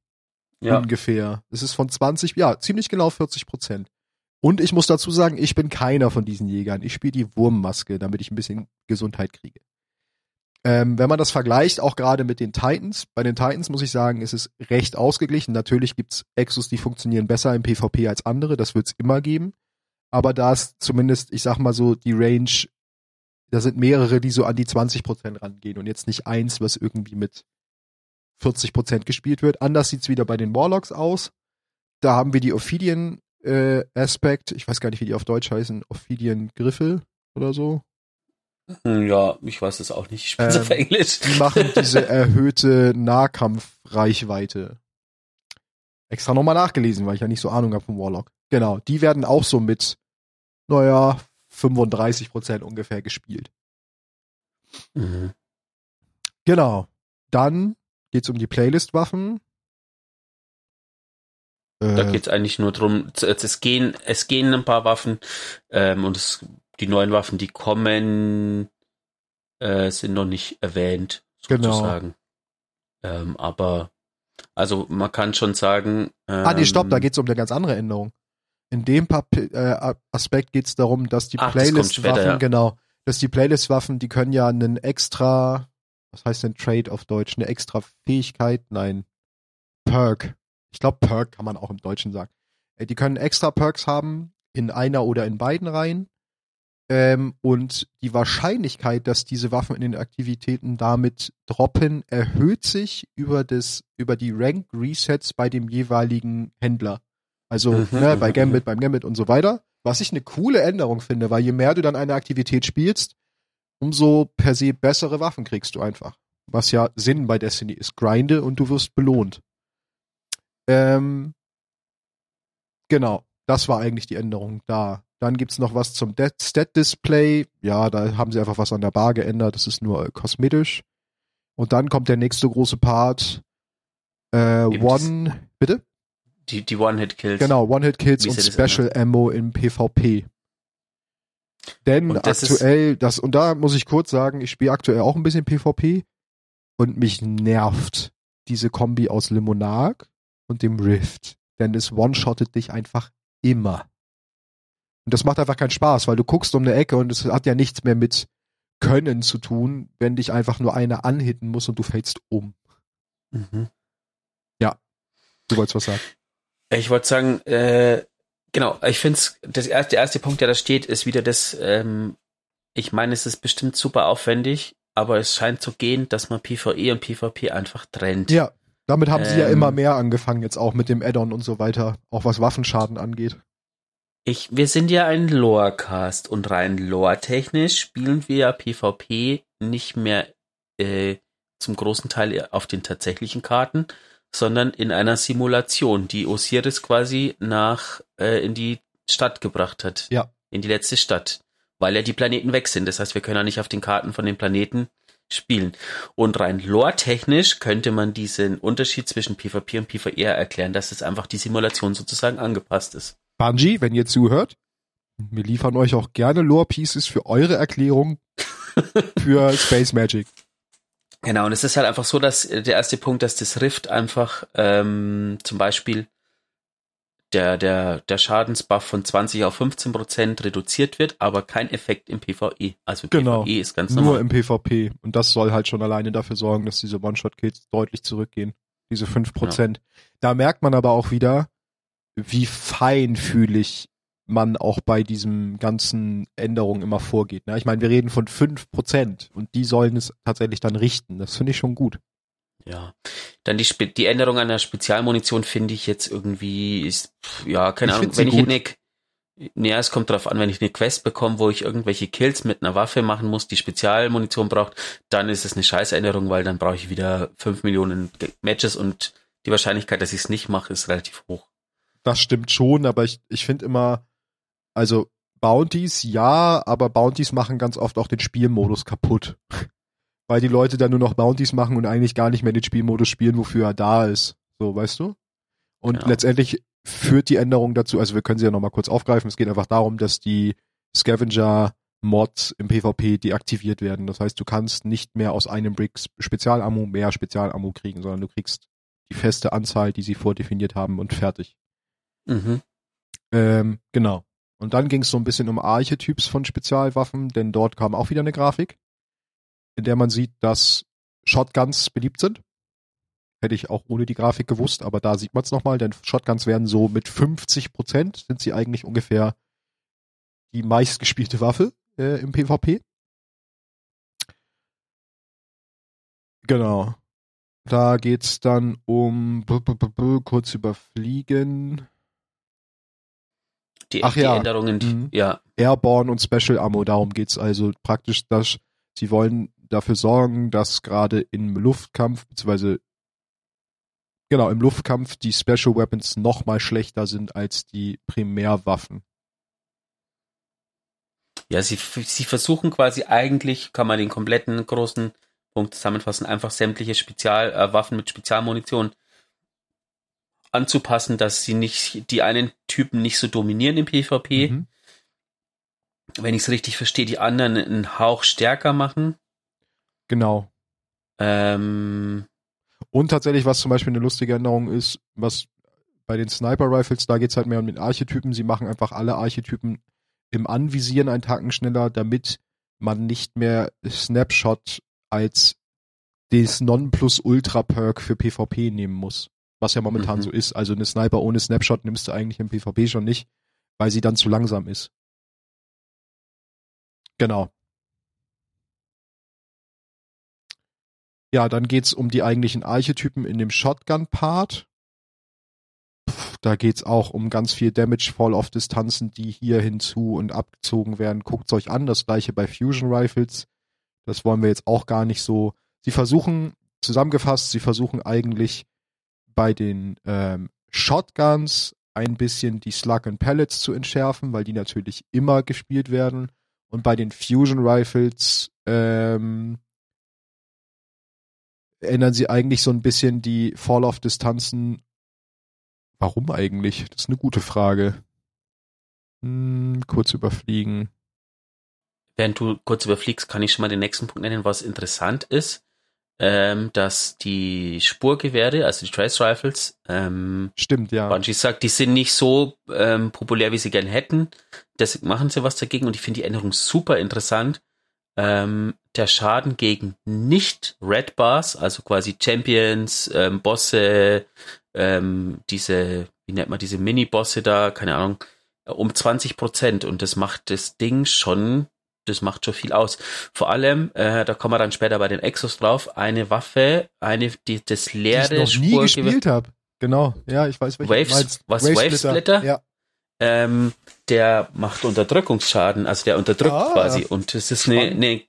Ja. Ungefähr. Es ist von 20, ja, ziemlich genau 40%. Und ich muss dazu sagen, ich bin keiner von diesen Jägern. Ich spiele die Wurmmaske, damit ich ein bisschen Gesundheit kriege. Ähm, wenn man das vergleicht, auch gerade mit den Titans, bei den Titans muss ich sagen, ist es recht ausgeglichen. Natürlich gibt's Exos, die funktionieren besser im PvP als andere, das wird's immer geben. Aber da ist zumindest, ich sag mal so, die Range, da sind mehrere, die so an die 20% rangehen und jetzt nicht eins, was irgendwie mit 40% gespielt wird. Anders sieht's wieder bei den Warlocks aus. Da haben wir die Ophidian äh, Aspect, ich weiß gar nicht, wie die auf Deutsch heißen, Ophidian Griffel oder so. Hm, Ja, ich weiß es auch nicht. Ich spiele Ähm, auf Englisch. Die machen diese erhöhte Nahkampfreichweite. Extra nochmal nachgelesen, weil ich ja nicht so Ahnung habe vom Warlock. Genau, die werden auch so mit, naja, 35% ungefähr gespielt. Mhm. Genau. Dann geht's um die Playlist-Waffen. Da Äh, geht's eigentlich nur drum, es, es gehen, es gehen ein paar Waffen ähm, und es, die neuen Waffen, die kommen, äh, sind noch nicht erwähnt, Genau. sozusagen. Ähm, aber also man kann schon sagen. Ähm, ah, nee, stopp, da geht's um eine ganz andere Änderung. In dem Pap äh, Aspekt geht's darum, dass die Playlist-Waffen, ja. genau, dass die Playlist-Waffen, die können ja einen extra, was heißt denn Trade auf Deutsch, eine extra Fähigkeit, nein, Perk. Ich glaube, Perk kann man auch im Deutschen sagen. Äh, Die können extra Perks haben, in einer oder in beiden Reihen. Ähm, und die Wahrscheinlichkeit, dass diese Waffen in den Aktivitäten damit droppen, erhöht sich über das, über die Rank Resets bei dem jeweiligen Händler. Also Mhm, ne, bei Gambit, beim Gambit und so weiter. Was ich eine coole Änderung finde, weil je mehr du dann eine Aktivität spielst, umso per se bessere Waffen kriegst du einfach. Was ja Sinn bei Destiny ist. Grinde und du wirst belohnt. Ähm, genau, das war eigentlich die Änderung da. Dann gibt's noch was zum Stat-Display. Ja, da haben sie einfach was an der Bar geändert. Das ist nur äh, kosmetisch. Und dann kommt der nächste große Part. Äh, One, bitte? Die, die One-Hit-Kills. Genau, One-Hit-Kills und Special Ammo im PvP. Denn das aktuell, das, und da muss ich kurz sagen, ich spiele aktuell auch ein bisschen PvP und mich nervt diese Kombi aus Limonag und dem Rift. Denn es one-shottet dich einfach immer. Und das macht einfach keinen Spaß, weil du guckst um eine Ecke und es hat ja nichts mehr mit Können zu tun, wenn dich einfach nur einer anhitten muss und du fällst um. Mhm. Du wolltest was sagen. Ich wollte sagen, äh, genau, ich finde es, erste, der erste Punkt, der da steht, ist wieder das, ähm, ich meine, es ist bestimmt super aufwendig, aber es scheint zu gehen, dass man PvE und PvP einfach trennt. Ja, damit haben sie ja Ähm, immer mehr angefangen, jetzt auch mit dem Add-on und so weiter, auch was Waffenschaden angeht. Ich, wir sind ja ein Lore-Cast und rein lore-technisch spielen wir ja PvP nicht mehr äh, zum großen Teil auf den tatsächlichen Karten, sondern in einer Simulation, die Osiris quasi nach äh, in die Stadt gebracht hat. Ja. In die letzte Stadt. Weil ja die Planeten weg sind. Das heißt, wir können ja nicht auf den Karten von den Planeten spielen. Und rein lore-technisch könnte man diesen Unterschied zwischen PvP und PvE erklären, dass es einfach die Simulation sozusagen angepasst ist. Bungie, wenn ihr zuhört, wir liefern euch auch gerne Lore-Pieces für eure Erklärung für Space Magic. Genau, und es ist halt einfach so, dass äh, der erste Punkt, dass das Rift einfach ähm, zum Beispiel der, der, der Schadensbuff von 20 auf 15 Prozent reduziert wird, aber kein Effekt im PvE. Also Genau. PvE ist ganz Nur normal. im PvP. Und das soll halt schon alleine dafür sorgen, dass diese One-Shot-Kills deutlich zurückgehen. Diese 5%. Da merkt man aber auch wieder, wie feinfühlig man auch bei diesem ganzen Änderungen immer vorgeht. Ne? Ich meine, wir reden von 5% und die sollen es tatsächlich dann richten. Das finde ich schon gut. Ja. Dann die, Spe die Änderung an der Spezialmunition finde ich jetzt irgendwie ist, ja, keine Ich Ahnung, wenn ich gut. eine, naja, es kommt drauf an, wenn ich eine Quest bekomme, wo ich irgendwelche Kills mit einer Waffe machen muss, die Spezialmunition braucht, dann ist es eine Scheißänderung, weil dann brauche ich wieder fünf Millionen Matches und die Wahrscheinlichkeit, dass ich es nicht mache, ist relativ hoch. Das stimmt schon, aber ich, ich finde immer, also Bounties ja, aber Bounties machen ganz oft auch den Spielmodus kaputt. Weil die Leute dann nur noch Bounties machen und eigentlich gar nicht mehr den Spielmodus spielen, wofür er da ist. So, weißt du? Und Genau. letztendlich führt die Änderung dazu, also wir können sie ja nochmal kurz aufgreifen, es geht einfach darum, dass die Scavenger-Mods im PvP deaktiviert werden. Das heißt, du kannst nicht mehr aus einem Brick Spezialammo mehr Spezialammo kriegen, sondern du kriegst die feste Anzahl, die sie vordefiniert haben und fertig. Mhm. Ähm, genau. Und dann ging es so ein bisschen um Archetyps von Spezialwaffen, denn dort kam auch wieder eine Grafik, in der man sieht, dass Shotguns beliebt sind. Hätte ich auch ohne die Grafik gewusst, aber da sieht man es nochmal, denn Shotguns werden so mit 50 Prozent sind sie eigentlich ungefähr die meistgespielte Waffe äh, im PvP. Genau. Da geht's dann um kurz überfliegen. Die, Ach die ja. Änderungen, die, Mhm. ja, Airborne und Special Ammo, darum geht's also praktisch, dass sie wollen dafür sorgen, dass gerade im Luftkampf, beziehungsweise genau, im Luftkampf die Special Weapons noch mal schlechter sind als die Primärwaffen. Ja, sie, sie versuchen quasi eigentlich, kann man den kompletten großen Punkt zusammenfassen, einfach sämtliche Spezialwaffen äh, mit Spezialmunition anzupassen, dass sie nicht die einen Typen nicht so dominieren im PvP. Mhm. Wenn ich es richtig verstehe, die anderen einen Hauch stärker machen. Genau. Ähm, Und tatsächlich, was zum Beispiel eine lustige Änderung ist, was bei den Sniper Rifles, da geht's halt mehr um den Archetypen. Sie machen einfach alle Archetypen im Anvisieren einen Tacken schneller, damit man nicht mehr Snapshot als das Nonplusultra-Perk für PvP nehmen muss. Was ja momentan Mhm. so ist. Also eine Sniper ohne Snapshot nimmst du eigentlich im PvP schon nicht, weil sie dann zu langsam ist. Genau. Ja, dann geht's um die eigentlichen Archetypen in dem Shotgun-Part. Da geht's auch um ganz viel Damage, Fall-Off-Distanzen, die hier hinzu und abgezogen werden. Guckt's euch an, das gleiche bei Fusion Rifles. Das wollen wir jetzt auch gar nicht so. Sie versuchen, zusammengefasst, sie versuchen eigentlich bei den ähm, Shotguns ein bisschen die Slug and Pellets zu entschärfen, weil die natürlich immer gespielt werden. Und bei den Fusion Rifles ähm, ändern sie eigentlich so ein bisschen die Fall-Off-Distanzen. Warum eigentlich? Das ist eine gute Frage. Hm, kurz überfliegen. während du kurz überfliegst, kann ich schon mal den nächsten Punkt nennen, was interessant ist, ähm, dass die Spurgewehre, also die Trace Rifles, ähm, Stimmt, ja. Bungie sagt, die sind nicht so ähm, populär, wie sie gern hätten. Deswegen machen sie was dagegen und ich finde die Änderung super interessant. Ähm, der Schaden gegen nicht Red Bars, also quasi Champions, ähm, Bosse, ähm, diese, wie nennt man diese Mini-Bosse da, keine Ahnung, um 20 Prozent und das macht das Ding schon, das macht schon viel aus. Vor allem, äh, da kommen wir dann später bei den Exos drauf, eine Waffe, eine, die, das die leere ich noch nie Spurgewehr- gespielt habe. Genau, ja, ich weiß, welche Waves- was, Wavesplitter? Ja, ähm, der macht Unterdrückungsschaden, also der unterdrückt Ah, quasi. Und das ist eine, eine,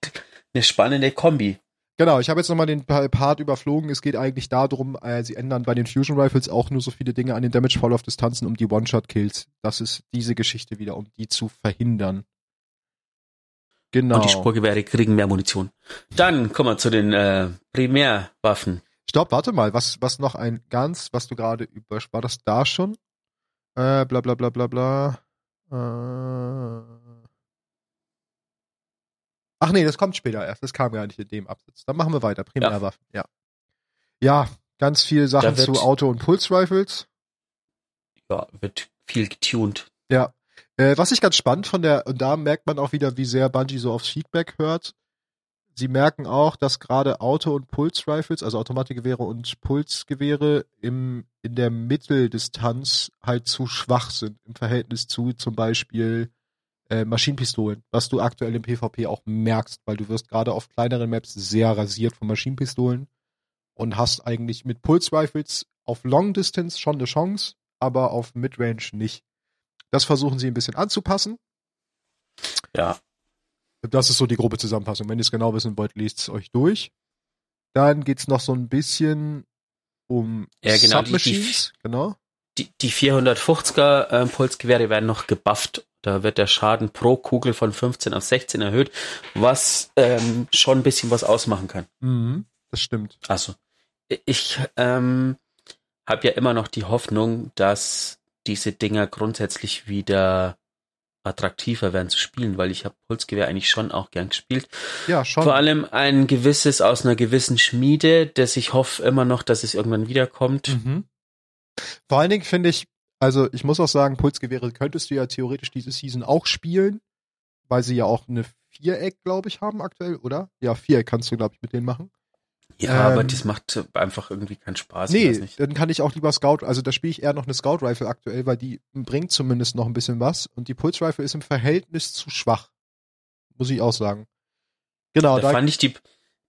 eine spannende Kombi. genau. Ich habe jetzt nochmal den Pa- Part überflogen. Es geht eigentlich darum, äh, sie ändern bei den Fusion Rifles auch nur so viele Dinge an den Damage Fall of Distanzen um die One-Shot-Kills. Das ist diese Geschichte wieder, um die zu verhindern. Genau. Und die Spurgewehre kriegen mehr Munition. Dann kommen wir zu den äh, Primärwaffen. Stopp, warte mal, was, was noch ein ganz, was du gerade über, war das da schon? Äh, bla bla bla bla bla. Äh. Ach nee, das kommt später erst. Das kam gar nicht in dem Absatz. Dann machen wir weiter. Primärwaffen, ja. Ja, ganz viel Sachen zu Auto- und Pulse-Rifles. Ja, wird viel getuned. Ja. Äh, was ich ganz spannend von der, und da merkt man auch wieder, wie sehr Bungie so aufs Feedback hört. Sie merken auch, dass gerade Auto- und Pulse-Rifles, also Automatikgewehre und Pulsgewehre im, in der Mitteldistanz halt zu schwach sind im Verhältnis zu zum Beispiel äh, Maschinenpistolen, was du aktuell im PvP auch merkst, weil du wirst gerade auf kleineren Maps sehr rasiert von Maschinenpistolen und hast eigentlich mit Pulse-Rifles auf Long Distance schon eine Chance, aber auf Midrange nicht. Das versuchen sie ein bisschen anzupassen. Ja, Das ist so die grobe Zusammenfassung. Wenn ihr es genau wissen wollt, lest es euch durch. Dann geht's noch so ein bisschen um Ja, genau, die- Submachines, genau. Die, die 450er äh, Pulsgewehre werden noch gebufft. Da wird der Schaden pro Kugel von 15 auf 16 erhöht, was ähm, schon ein bisschen was ausmachen kann. Mhm, das stimmt. Also, ich ähm, habe ja immer noch die Hoffnung, dass diese Dinger grundsätzlich wieder attraktiver werden zu spielen, weil ich habe Pulsgewehr eigentlich schon auch gern gespielt. Ja, schon. Vor allem ein gewisses aus einer gewissen Schmiede, das ich hoffe immer noch, dass es irgendwann wiederkommt. Mhm. Vor allen Dingen finde ich, also ich muss auch sagen, Pulsgewehre könntest du ja theoretisch diese Season auch spielen, weil sie ja auch eine Viereck, glaube ich, haben aktuell, oder? Ja, Viereck kannst du, glaube ich, mit denen machen. Ja, aber Ähm, das macht einfach irgendwie keinen Spaß. Nee, dann kann ich auch lieber Scout, also da spiele ich eher noch eine Scout Rifle aktuell, weil die bringt zumindest noch ein bisschen was und die Pulse Rifle ist im Verhältnis zu schwach. Muss ich auch sagen. Genau, da da, fand ich die,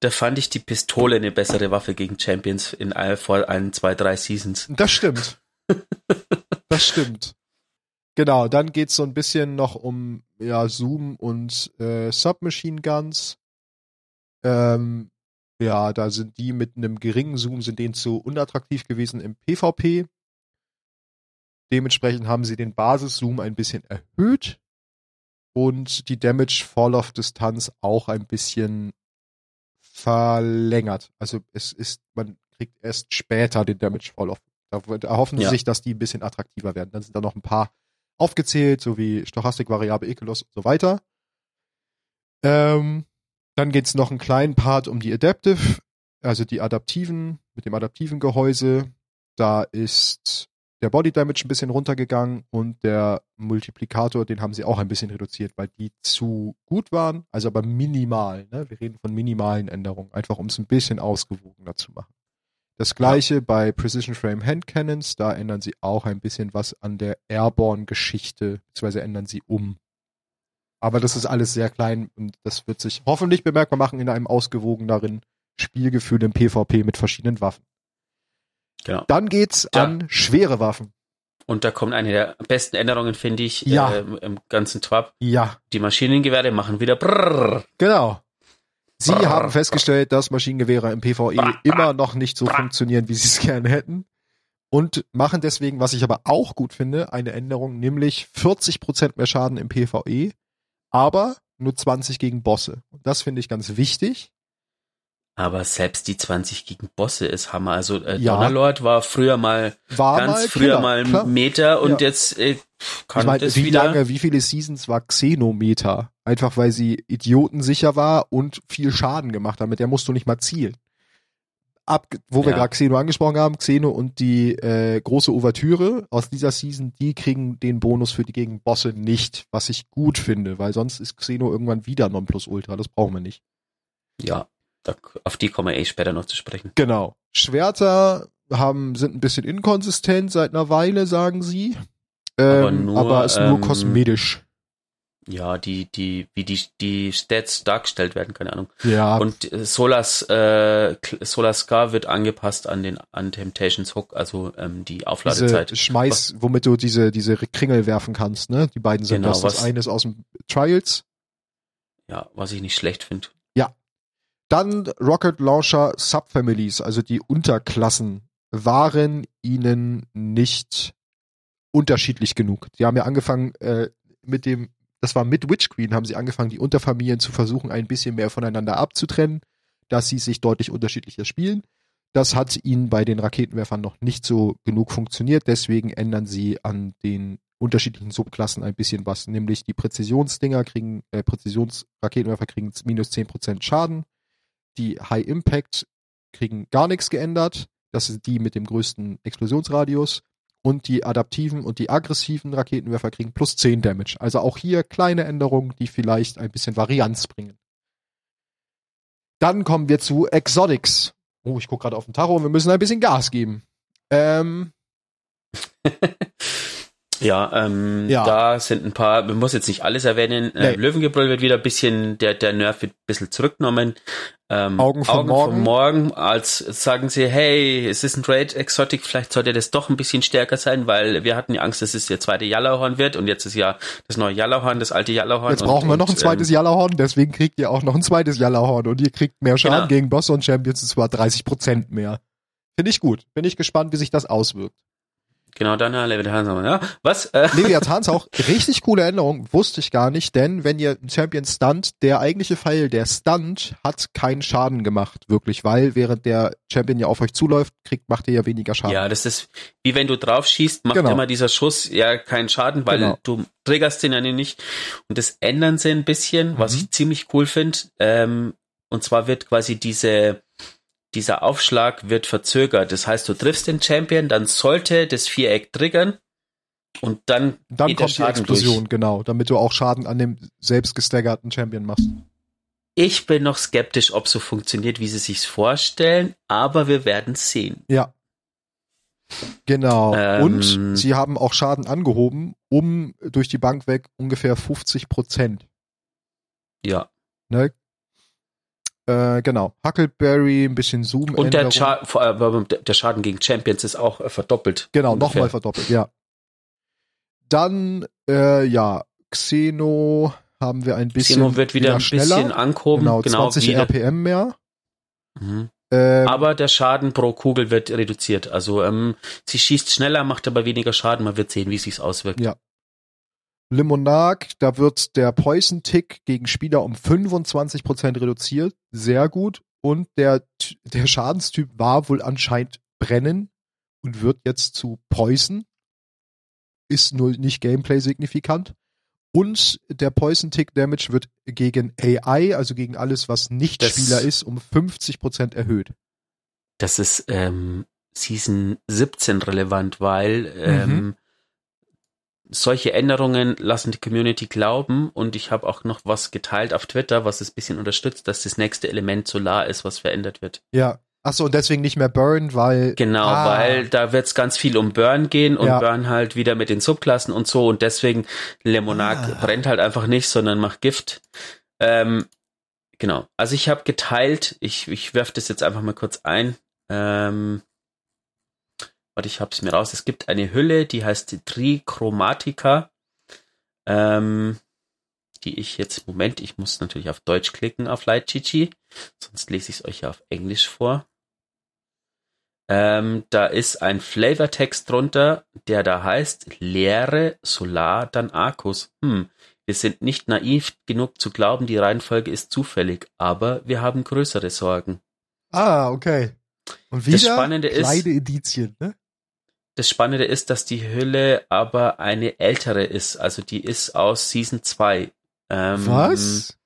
da fand ich die Pistole eine bessere Waffe gegen Champions in all, vor ein, zwei, drei Seasons. das stimmt. das stimmt. Genau, dann geht's so ein bisschen noch um ja, Zoom und äh, Submachine Guns. Ähm, ja, da sind die mit einem geringen Zoom, sind denen zu unattraktiv gewesen im PvP. Dementsprechend haben sie den Basis-Zoom ein bisschen erhöht und die Damage Fall-Off Distanz auch ein bisschen verlängert. Also es ist, man kriegt erst später den Damage Fall-Off. Da erhoffen sie Ja. sich, dass die ein bisschen attraktiver werden. Dann sind da noch ein paar aufgezählt, so wie Stochastik, Variable, Ekelos und so weiter. Ähm, dann geht's noch einen kleinen Part um die Adaptive, also die adaptiven, mit dem adaptiven Gehäuse. Da ist der Body Damage ein bisschen runtergegangen und der Multiplikator, den haben sie auch ein bisschen reduziert, weil die zu gut waren, also aber minimal. Ne? Wir reden von minimalen Änderungen, einfach um es ein bisschen ausgewogener zu machen. Das gleiche bei Precision Frame Hand Cannons, da ändern sie auch ein bisschen was an der Airborne-Geschichte, beziehungsweise ändern sie um. Aber das ist alles sehr klein und das wird sich hoffentlich bemerkbar machen in einem ausgewogeneren Spielgefühl im PvP mit verschiedenen Waffen. Genau. Dann geht's Ja. an schwere Waffen. Und da kommt eine der besten Änderungen, finde ich, Ja. äh, im ganzen Twab. Ja, Die Maschinengewehre machen wieder brrr. genau. Sie Brrr. haben festgestellt, dass Maschinengewehre im PvE Brrr. immer noch nicht so Brrr. funktionieren, wie sie es gerne hätten. Und machen deswegen, was ich aber auch gut finde, eine Änderung, nämlich 40% mehr Schaden im PvE, aber nur 20 gegen Bosse. Und das finde ich ganz wichtig. Aber selbst die 20 gegen Bosse ist Hammer. Also äh, Ja. Donnerlord war früher mal War ganz mal früher Killer, mal klar. Meter und Ja. jetzt äh, kann Ich meine, das wie wieder. lange, wie viele Seasons war Xenometer? Einfach weil sie idiotensicher war und viel Schaden gemacht hat. Mit der musst du nicht mal zielen. Ab, wo wir Ja. gerade Xeno angesprochen haben, Xeno und die äh, große Ouvertüre aus dieser Season, die kriegen den Bonus für die gegen Bosse nicht, was ich gut finde, weil sonst ist Xeno irgendwann wieder Nonplusultra, das brauchen wir nicht. Ja, da, auf die kommen wir eh später noch zu sprechen. Genau. Schwerter haben, sind ein bisschen inkonsistent seit einer Weile, sagen sie. Aber Ähm, nur, aber ist nur ähm, kosmetisch. Ja, die, die, wie die, die Stats dargestellt werden, keine Ahnung. Ja, Und äh, Solas, äh, Solar Scar wird angepasst an den an Temptations Hook, also ähm, die Aufladezeit. diese Schmeiß, womit du diese, diese Kringel werfen kannst, ne? Die beiden sind Genau, das. Das eine ist aus dem Trials. Ja, was ich nicht schlecht finde. Dann Rocket Launcher Subfamilies, also die Unterklassen, waren ihnen nicht unterschiedlich genug. Die haben ja angefangen äh, mit dem, das war mit Witch Queen, haben sie angefangen, die Unterfamilien zu versuchen, ein bisschen mehr voneinander abzutrennen, dass sie sich deutlich unterschiedlicher spielen. Das hat ihnen bei den Raketenwerfern noch nicht so genug funktioniert, deswegen ändern sie an den unterschiedlichen Subklassen ein bisschen was, nämlich die Präzisionsdinger kriegen, äh, Präzisionsraketenwerfer kriegen minus 10% Schaden, die High Impact kriegen gar nichts geändert. Das sind die mit dem größten Explosionsradius. Und die adaptiven und die aggressiven Raketenwerfer kriegen plus 10 Damage. Also auch hier kleine Änderungen, die vielleicht ein bisschen Varianz bringen. Dann kommen wir zu Exotics. Oh, ich gucke gerade auf den Tacho. Wir müssen ein bisschen Gas geben. Ähm, Ja, ähm, Ja. da sind ein paar, man muss jetzt nicht alles erwähnen. Äh, Nee. Löwengebrüll wird wieder ein bisschen, der, der Nerv wird ein bisschen zurückgenommen. Ähm, Augen vom Morgen. vom Morgen, als sagen sie, hey, es ist ein Raid Exotic, vielleicht sollte das doch ein bisschen stärker sein, weil wir hatten die Angst, dass es der zweite Yellowhorn wird und jetzt ist ja das neue Yellowhorn, das alte Yellowhorn. jetzt und, brauchen wir noch ein zweites ähm, Jallerhorn, deswegen kriegt ihr auch noch ein zweites Jallerhorn und ihr kriegt mehr Schaden Genau. gegen Bosse und Champions und zwar 30% mehr. Finde ich gut. Bin ich gespannt, wie sich das auswirkt. Genau, dann äh, Leviathan. Ja, was? Äh, Leviathans auch richtig coole Änderung, wusste ich gar nicht, denn wenn ihr einen Champion stunt, der eigentliche Pfeil, der Stunt, hat keinen Schaden gemacht, wirklich, weil während der Champion ja auf euch zuläuft, kriegt, macht ihr ja weniger Schaden. ja, das ist wie wenn du drauf schießt, macht Genau. immer dieser Schuss ja keinen Schaden, weil Genau. du triggerst den ja nicht. Und das ändern sie ein bisschen, was Mhm. ich ziemlich cool finde. Ähm, und zwar wird quasi diese dieser Aufschlag wird verzögert. Das heißt, du triffst den Champion, dann sollte das Viereck triggern und dann, Dann kommt die Explosion, durch. genau, damit du auch Schaden an dem selbst gestaggerten Champion machst. Ich bin noch skeptisch, ob so funktioniert, wie sie sich's vorstellen, aber wir werden sehen. Ja. Genau. Ähm. Und sie haben auch Schaden angehoben, um durch die Bank weg ungefähr 50 Prozent. Ja. Ne? Äh, genau. Huckleberry, ein bisschen Zoom. Und der, Scha allem der Schaden gegen Champions ist auch äh, verdoppelt. Genau, nochmal verdoppelt, ja. Dann, äh, ja, Xeno haben wir ein bisschen. Xeno wird wieder ein schneller. bisschen angehoben, Genau, genau, 20 wie der- RPM mehr. Mhm. Ähm, Aber der Schaden pro Kugel wird reduziert. Also ähm, sie schießt schneller, macht aber weniger Schaden. Man wird sehen, wie es sich auswirkt. Ja. Limonark, da wird der Poison-Tick gegen Spieler um 25% reduziert. Sehr gut. Und der, der Schadenstyp war wohl anscheinend Brennen und wird jetzt zu Poison. Ist nur nicht Gameplay signifikant. Und der Poison-Tick Damage wird gegen AI, also gegen alles, was nicht Das- Spieler ist, um 50% erhöht. Das ist ähm, Season 17 relevant, weil ähm, Mhm. Solche Änderungen lassen die Community glauben und ich habe auch noch was geteilt auf Twitter, was es ein bisschen unterstützt, dass das nächste Element Solar ist, was verändert wird. Ja. Achso, und deswegen nicht mehr Burn, weil. Genau, Ah. weil da wird es ganz viel um Burn gehen und Ja. Burn halt wieder mit den Subklassen und so und deswegen Lemonade Ah. brennt halt einfach nicht, sondern macht Gift. Ähm, genau, also ich habe geteilt, ich, ich werf das jetzt einfach mal kurz ein. Ähm, warte, ich hab's mir raus. Es gibt eine Hülle, die heißt Trichromatica, ähm, die ich jetzt, Moment, ich muss natürlich auf Deutsch klicken auf Light sonst lese ich es euch ja auf Englisch vor. Ähm, da ist ein Flavortext drunter, der da heißt Leere Solar dann Arcus. Hm, wir sind nicht naiv genug zu glauben, die Reihenfolge ist zufällig, aber wir haben größere Sorgen. Ah, okay. Und wieder Spannende ist- kleine Indizien, ne? Das Spannende ist, dass die Hülle aber eine ältere ist, also die ist aus Season 2. Ähm, Was?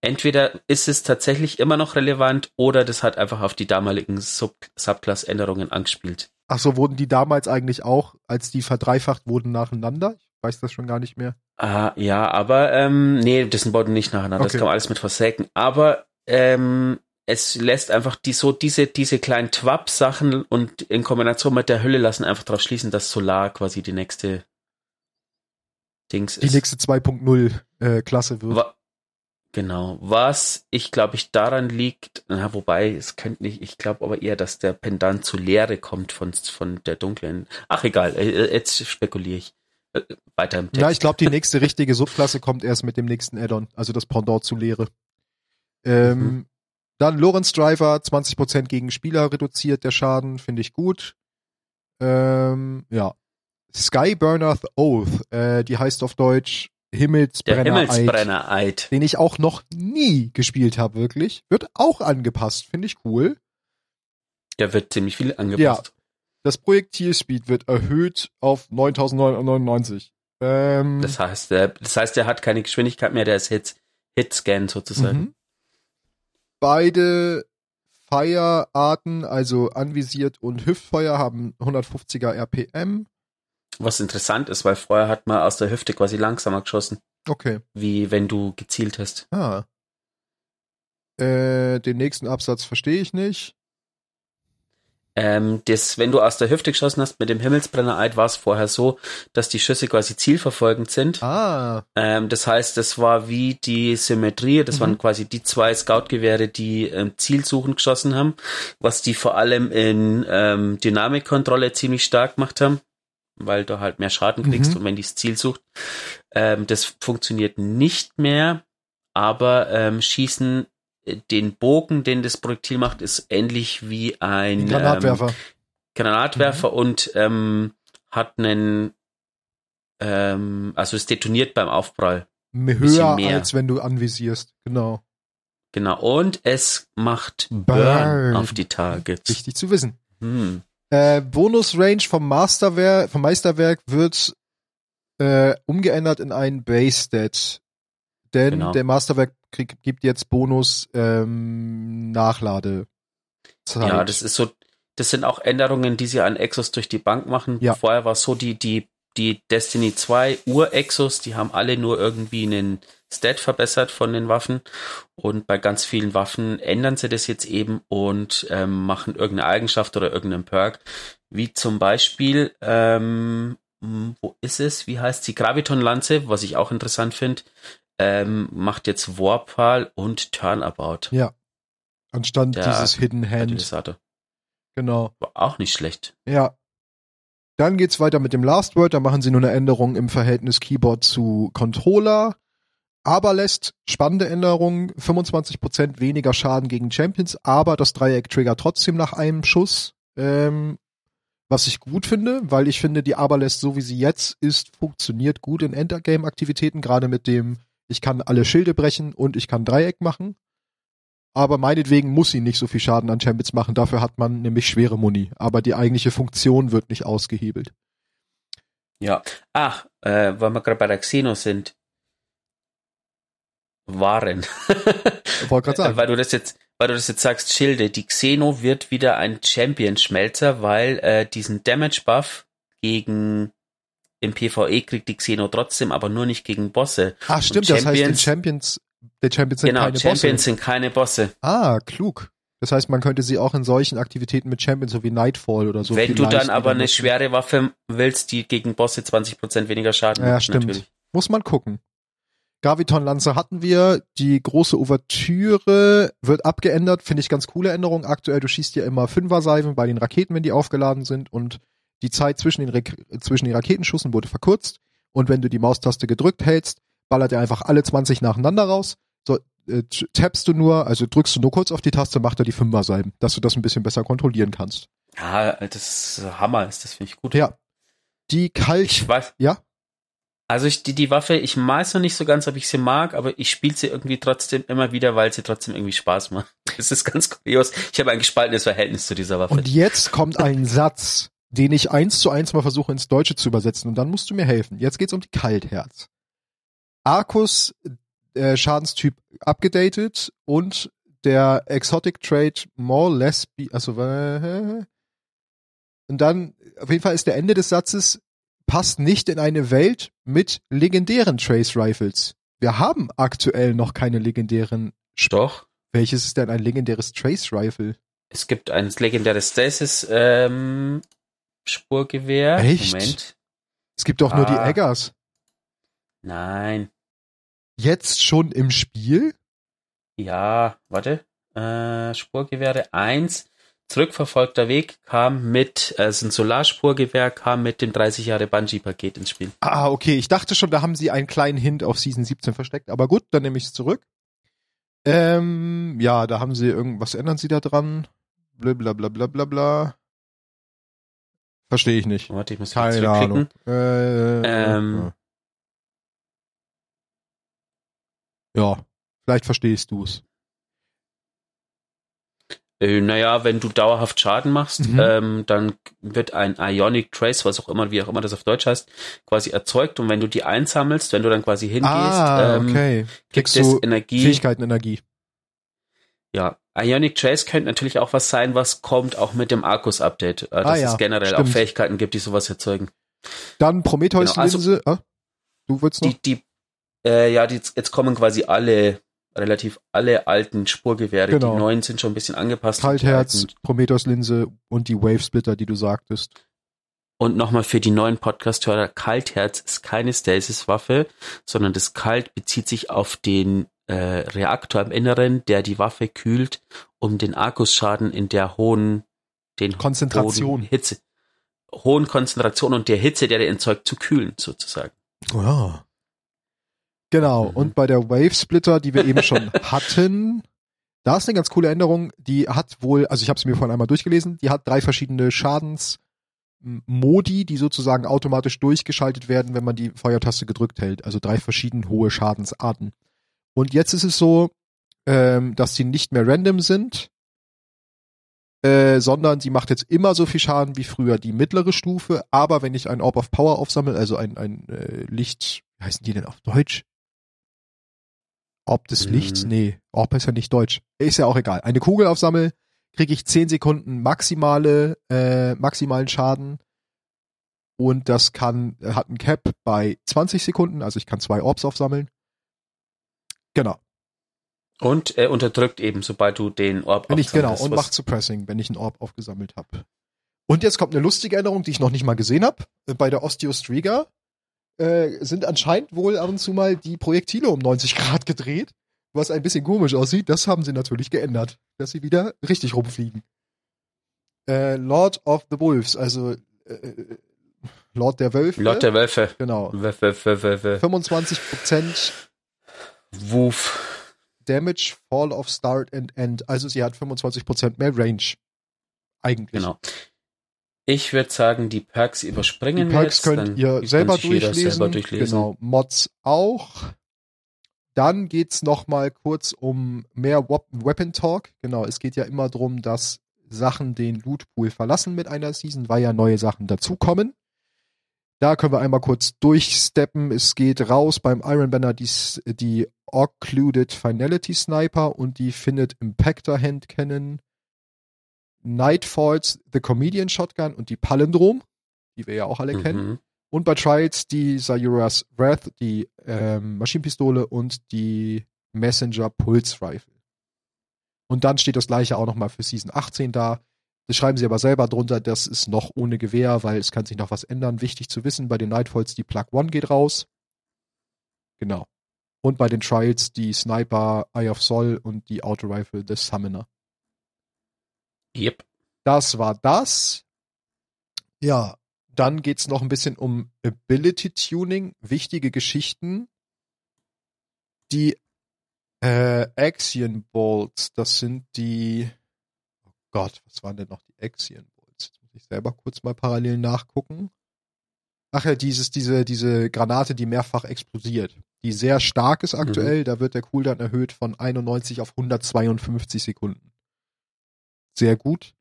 Entweder ist es tatsächlich immer noch relevant oder das hat einfach auf die damaligen Sub Subclass-Änderungen angespielt. Ach so, wurden die damals eigentlich auch, als die verdreifacht wurden, nacheinander? Ich weiß das schon gar nicht mehr. Ah, ja, aber ähm, nee, das beide nicht nacheinander. Das Okay. kann man alles mit Forsaken. Aber ähm, es lässt einfach die so diese diese kleinen Twap-Sachen und in Kombination mit der Hülle lassen einfach darauf schließen, dass Solar quasi die nächste Dings Die ist. nächste 2.0 äh, Klasse wird. Wa genau. Was ich glaube ich daran liegt, na, wobei es könnte nicht, ich glaube aber eher, dass der Pendant zu Leere kommt von von der dunklen. Ach egal, äh, jetzt spekuliere ich. Äh, Weiter im Text. Ja, ich glaube, die nächste richtige Subklasse kommt erst mit dem nächsten Add-on, also das Pendant zu Leere. Ähm, Mhm. Dann Lorenz Driver, 20% gegen Spieler reduziert der Schaden, finde ich gut. Ähm, ja. Skyburner's Oath, äh, die heißt auf Deutsch der Himmelsbrenner, Himmelsbrenner Eid. den ich auch noch nie gespielt habe, wirklich. Wird auch angepasst, finde ich cool. Der wird ziemlich viel angepasst. Das Projektilspeed wird erhöht auf 9999. Ähm, Das heißt, der, das heißt, der hat keine Geschwindigkeit mehr, der ist Hit, Hitscan sozusagen. Beide Firearten, also anvisiert und Hüftfeuer, haben 150er RPM. Was interessant ist, weil vorher hat man aus der Hüfte quasi langsamer geschossen, Okay. wie wenn du gezielt hast. Ah. Äh, den nächsten Absatz verstehe ich nicht. Ähm, das, wenn du aus der Hüfte geschossen hast mit dem Himmelsbrenner Eid, war es vorher so, dass die Schüsse quasi zielverfolgend sind. Ah. Ähm, das heißt, das war wie die Symmetrie, das Mhm. waren quasi die zwei Scout-Gewehre, die ähm, zielsuchend geschossen haben, was die vor allem in ähm, Dynamikkontrolle ziemlich stark gemacht haben, weil du halt mehr Schaden kriegst Mhm. und wenn die das Ziel sucht. Ähm, das funktioniert nicht mehr, aber ähm, Schießen den Bogen, den das Projektil macht, ist ähnlich wie ein Granatwerfer. Ähm, Granatwerfer und ähm, hat einen, ähm, also es detoniert beim Aufprall. Höher mehr. als wenn du anvisierst. Genau. Genau. Und es macht Burn, Burn. auf die Targets. Wichtig zu wissen. Hm. Äh, Bonus-Range vom Masterwerk, vom Meisterwerk wird äh, umgeändert in ein Base-Stat. Denn Genau. der Masterwerk krieg, gibt jetzt Bonus ähm, Nachlade. Ja, das ist so, das sind auch Änderungen, die sie an Exos durch die Bank machen. Ja. Vorher war es so, die, die, die Destiny 2 Ur-Exos, die haben alle nur irgendwie einen Stat verbessert von den Waffen. Und bei ganz vielen Waffen ändern sie das jetzt eben und ähm, machen irgendeine Eigenschaft oder irgendeinen Perk. Wie zum Beispiel, ähm, hm, wo ist es? Wie heißt die Graviton-Lanze, was ich auch interessant finde, ähm, macht jetzt Warpal und Turnabout. Ja. Anstatt Der dieses Hidden Hand. Genau. War auch nicht schlecht. Ja. Dann geht's weiter mit dem Last Word. Da machen sie nur eine Änderung im Verhältnis Keyboard zu Controller. Aber lässt spannende Änderung. 25% weniger Schaden gegen Champions, aber das Dreieck triggert trotzdem nach einem Schuss. Ähm, was ich gut finde, weil ich finde, die Aberlässt, so wie sie jetzt ist, funktioniert gut in Endgame-Aktivitäten, gerade mit dem, ich kann alle Schilde brechen und ich kann Dreieck machen. Aber meinetwegen muss sie nicht so viel Schaden an Champions machen, dafür hat man nämlich schwere Muni. Aber die eigentliche Funktion wird nicht ausgehebelt. Ja. Ach, äh, weil wir gerade bei der Xeno sind. Waren. Ich wollte gerade sagen. weil du das jetzt, weil du das jetzt sagst, Schilde. Die Xeno wird wieder ein Champion-Schmelzer, weil äh, diesen Damage-Buff gegen im PvE kriegt die Xeno trotzdem, aber nur nicht gegen Bosse. Ah, stimmt, das heißt, den Champions- Champions, der Champions sind genau, keine Champions Bosse. sind keine Bosse. Ah, klug. Das heißt, man könnte sie auch in solchen Aktivitäten mit Champions, so wie Nightfall oder so. Wenn du dann aber eine schwere Waffe willst, die gegen Bosse 20% weniger Schaden Ja, macht, stimmt. natürlich. Muss man gucken. Graviton Lanze hatten wir. Die große Ouvertüre wird abgeändert. Finde ich ganz coole Änderung. Aktuell, du schießt ja immer Fünfer-Seifen bei den Raketen, wenn die aufgeladen sind. Und die Zeit zwischen den, zwischen den Raketenschüssen wurde verkürzt. Und wenn du die Maustaste gedrückt hältst, ballert er einfach alle 20 nacheinander raus. So, äh, tappst du nur, also drückst du nur kurz auf die Taste, macht er die Fünfer-Seiben, dass du das ein bisschen besser kontrollieren kannst. Ja, das ist Hammer, ist das finde ich gut. Ja. Die Kalt, Ich weiß. Ja? Also ich, die, die Waffe, ich weiß noch nicht so ganz, ob ich sie mag, aber ich spiele sie irgendwie trotzdem immer wieder, weil sie trotzdem irgendwie Spaß macht. Das ist ganz kurios. Ich habe ein gespaltenes Verhältnis zu dieser Waffe. Und jetzt kommt ein Satz, den ich eins zu eins mal versuche ins Deutsche zu übersetzen und dann musst du mir helfen. Jetzt geht's um die Kaltherz. Arcus äh, Schadenstyp abgedatet und der Exotic Trait more less be, also äh, und dann auf jeden Fall ist der Ende des Satzes passt nicht in eine Welt mit legendären Trace Rifles. Wir haben aktuell noch keine legendären. Doch. Welches ist denn ein legendäres Trace Rifle? Es gibt ein legendäres Stasis ähm, Spurgewehr. Echt? Moment. Es gibt doch nur die Ah. Eggers. Nein. Jetzt schon im Spiel? Ja, warte. Äh, Spurgewehre 1. Zurückverfolgter Weg kam mit, es ist ein Solarspurgewehr, kam mit dem 30 Jahre Bungee-Paket ins Spiel. Ah, okay. Ich dachte schon, da haben sie einen kleinen Hint auf Season 17 versteckt. Aber gut, dann nehme ich es zurück. Ähm, ja, da haben sie irgendwas ändern sie da dran? Blablabla bla bla bla bla. Verstehe ich nicht. Warte, ich muss Keine zurückklicken. Ahnung. Äh, Ähm. ja, vielleicht verstehst du es. Äh, naja, wenn du dauerhaft Schaden machst, Mhm. ähm, dann wird ein Ionic Trace, was auch immer, wie auch immer das auf Deutsch heißt, quasi erzeugt. Und wenn du die einsammelst, wenn du dann quasi hingehst, Ah, ähm, okay. gibt Kriegst es du Energie. Fähigkeiten, Energie. Ja, Ionic Trace könnte natürlich auch was sein, was kommt auch mit dem Arcus-Update. Äh, dass Ah ja, es generell stimmt. auch Fähigkeiten gibt, die sowas erzeugen. Dann Prometheus-Linse. Genau, ah, du willst noch? Die, die, äh, ja, die, jetzt kommen quasi alle, relativ alle alten Spurgewehre. Genau. Die neuen sind schon ein bisschen angepasst. Kaltherz, Prometheus-Linse und die Wave-Splitter, die du sagtest. Und nochmal für die neuen Podcast-Hörer, Kaltherz ist keine Stasis-Waffe, sondern das Kalt bezieht sich auf den äh, Reaktor im Inneren, der die Waffe kühlt, um den Arkusschaden in der hohen, den Konzentration. hohen Hitze, hohen Konzentration und der Hitze, der der entzeugt, zu kühlen, sozusagen. Oh. Genau. Mhm. Und bei der Wave Splitter, die wir eben schon hatten, Da ist eine ganz coole Änderung, die hat wohl, also ich habe es mir vorhin einmal durchgelesen, die hat drei verschiedene Schadensmodi, die sozusagen automatisch durchgeschaltet werden, wenn man die Feuertaste gedrückt hält. Also drei verschieden hohe Schadensarten. Und jetzt ist es so, ähm, dass die nicht mehr random sind, äh, sondern sie macht jetzt immer so viel Schaden wie früher die mittlere Stufe. Aber wenn ich ein Orb of Power aufsammle, also ein, ein äh, Licht, wie heißen die denn auf Deutsch? Orb des Hm. Lichts? Nee, Orb ist ja nicht Deutsch. Ist ja auch egal. Eine Kugel aufsammel, kriege ich 10 Sekunden maximale, äh, maximalen Schaden. Und das kann, hat ein Cap bei 20 Sekunden, also ich kann zwei Orbs aufsammeln. Genau. Und er unterdrückt eben, sobald du den Orb Wenn ich, genau, und macht Suppressing, wenn ich einen Orb aufgesammelt habe. Und jetzt kommt eine lustige Änderung, die ich noch nicht mal gesehen habe. Bei der Osteostriga äh, sind anscheinend wohl ab und zu mal die Projektile um 90 Grad gedreht, was ein bisschen komisch aussieht. Das haben sie natürlich geändert, dass sie wieder richtig rumfliegen. Äh, Lord of the Wolves, also äh, Lord der Wölfe. Lord der Wölfe. genau. Wölfe, Wölfe, Wölfe. 25% Woof. Damage, Fall of Start and End. Also sie hat 25% mehr Range. Eigentlich. Genau. Ich würde sagen, die Perks überspringen Die wir Perks jetzt. könnt dann ihr selber durchlesen. selber durchlesen. Genau, Mods auch. Dann geht's noch mal kurz um mehr Weapon Talk. Genau, es geht ja immer drum, dass Sachen den Lootpool verlassen mit einer Season, weil ja neue Sachen dazukommen. Da können wir einmal kurz durchsteppen. Es geht raus beim Iron Banner die, die Occluded Finality Sniper und die findet Impactor Hand Cannon, Nightfalls, The Comedian Shotgun und die Palindrom, die wir ja auch alle kennen. Mhm. Und bei Trials die Sayura's Wrath, die ähm, Maschinenpistole und die Messenger Pulse Rifle. Und dann steht das gleiche auch nochmal für Season 18 da. Das schreiben sie aber selber drunter, das ist noch ohne Gewehr, weil es kann sich noch was ändern. Wichtig zu wissen, bei den Nightfalls die Plug One geht raus. Genau. Und bei den Trials die Sniper Eye of Sol und die Auto Rifle The Summoner. Yep. Das war das. Ja, dann geht's noch ein bisschen um Ability Tuning, wichtige Geschichten. Die äh, Axion Bolts, das sind die. Gott, was waren denn noch die Axion Bolts? Jetzt muss ich selber kurz mal parallel nachgucken. Ach ja, dieses, diese, diese Granate, die mehrfach explodiert. Die sehr stark ist aktuell, da wird der Cooldown erhöht von 91 auf 152 Sekunden. Sehr gut.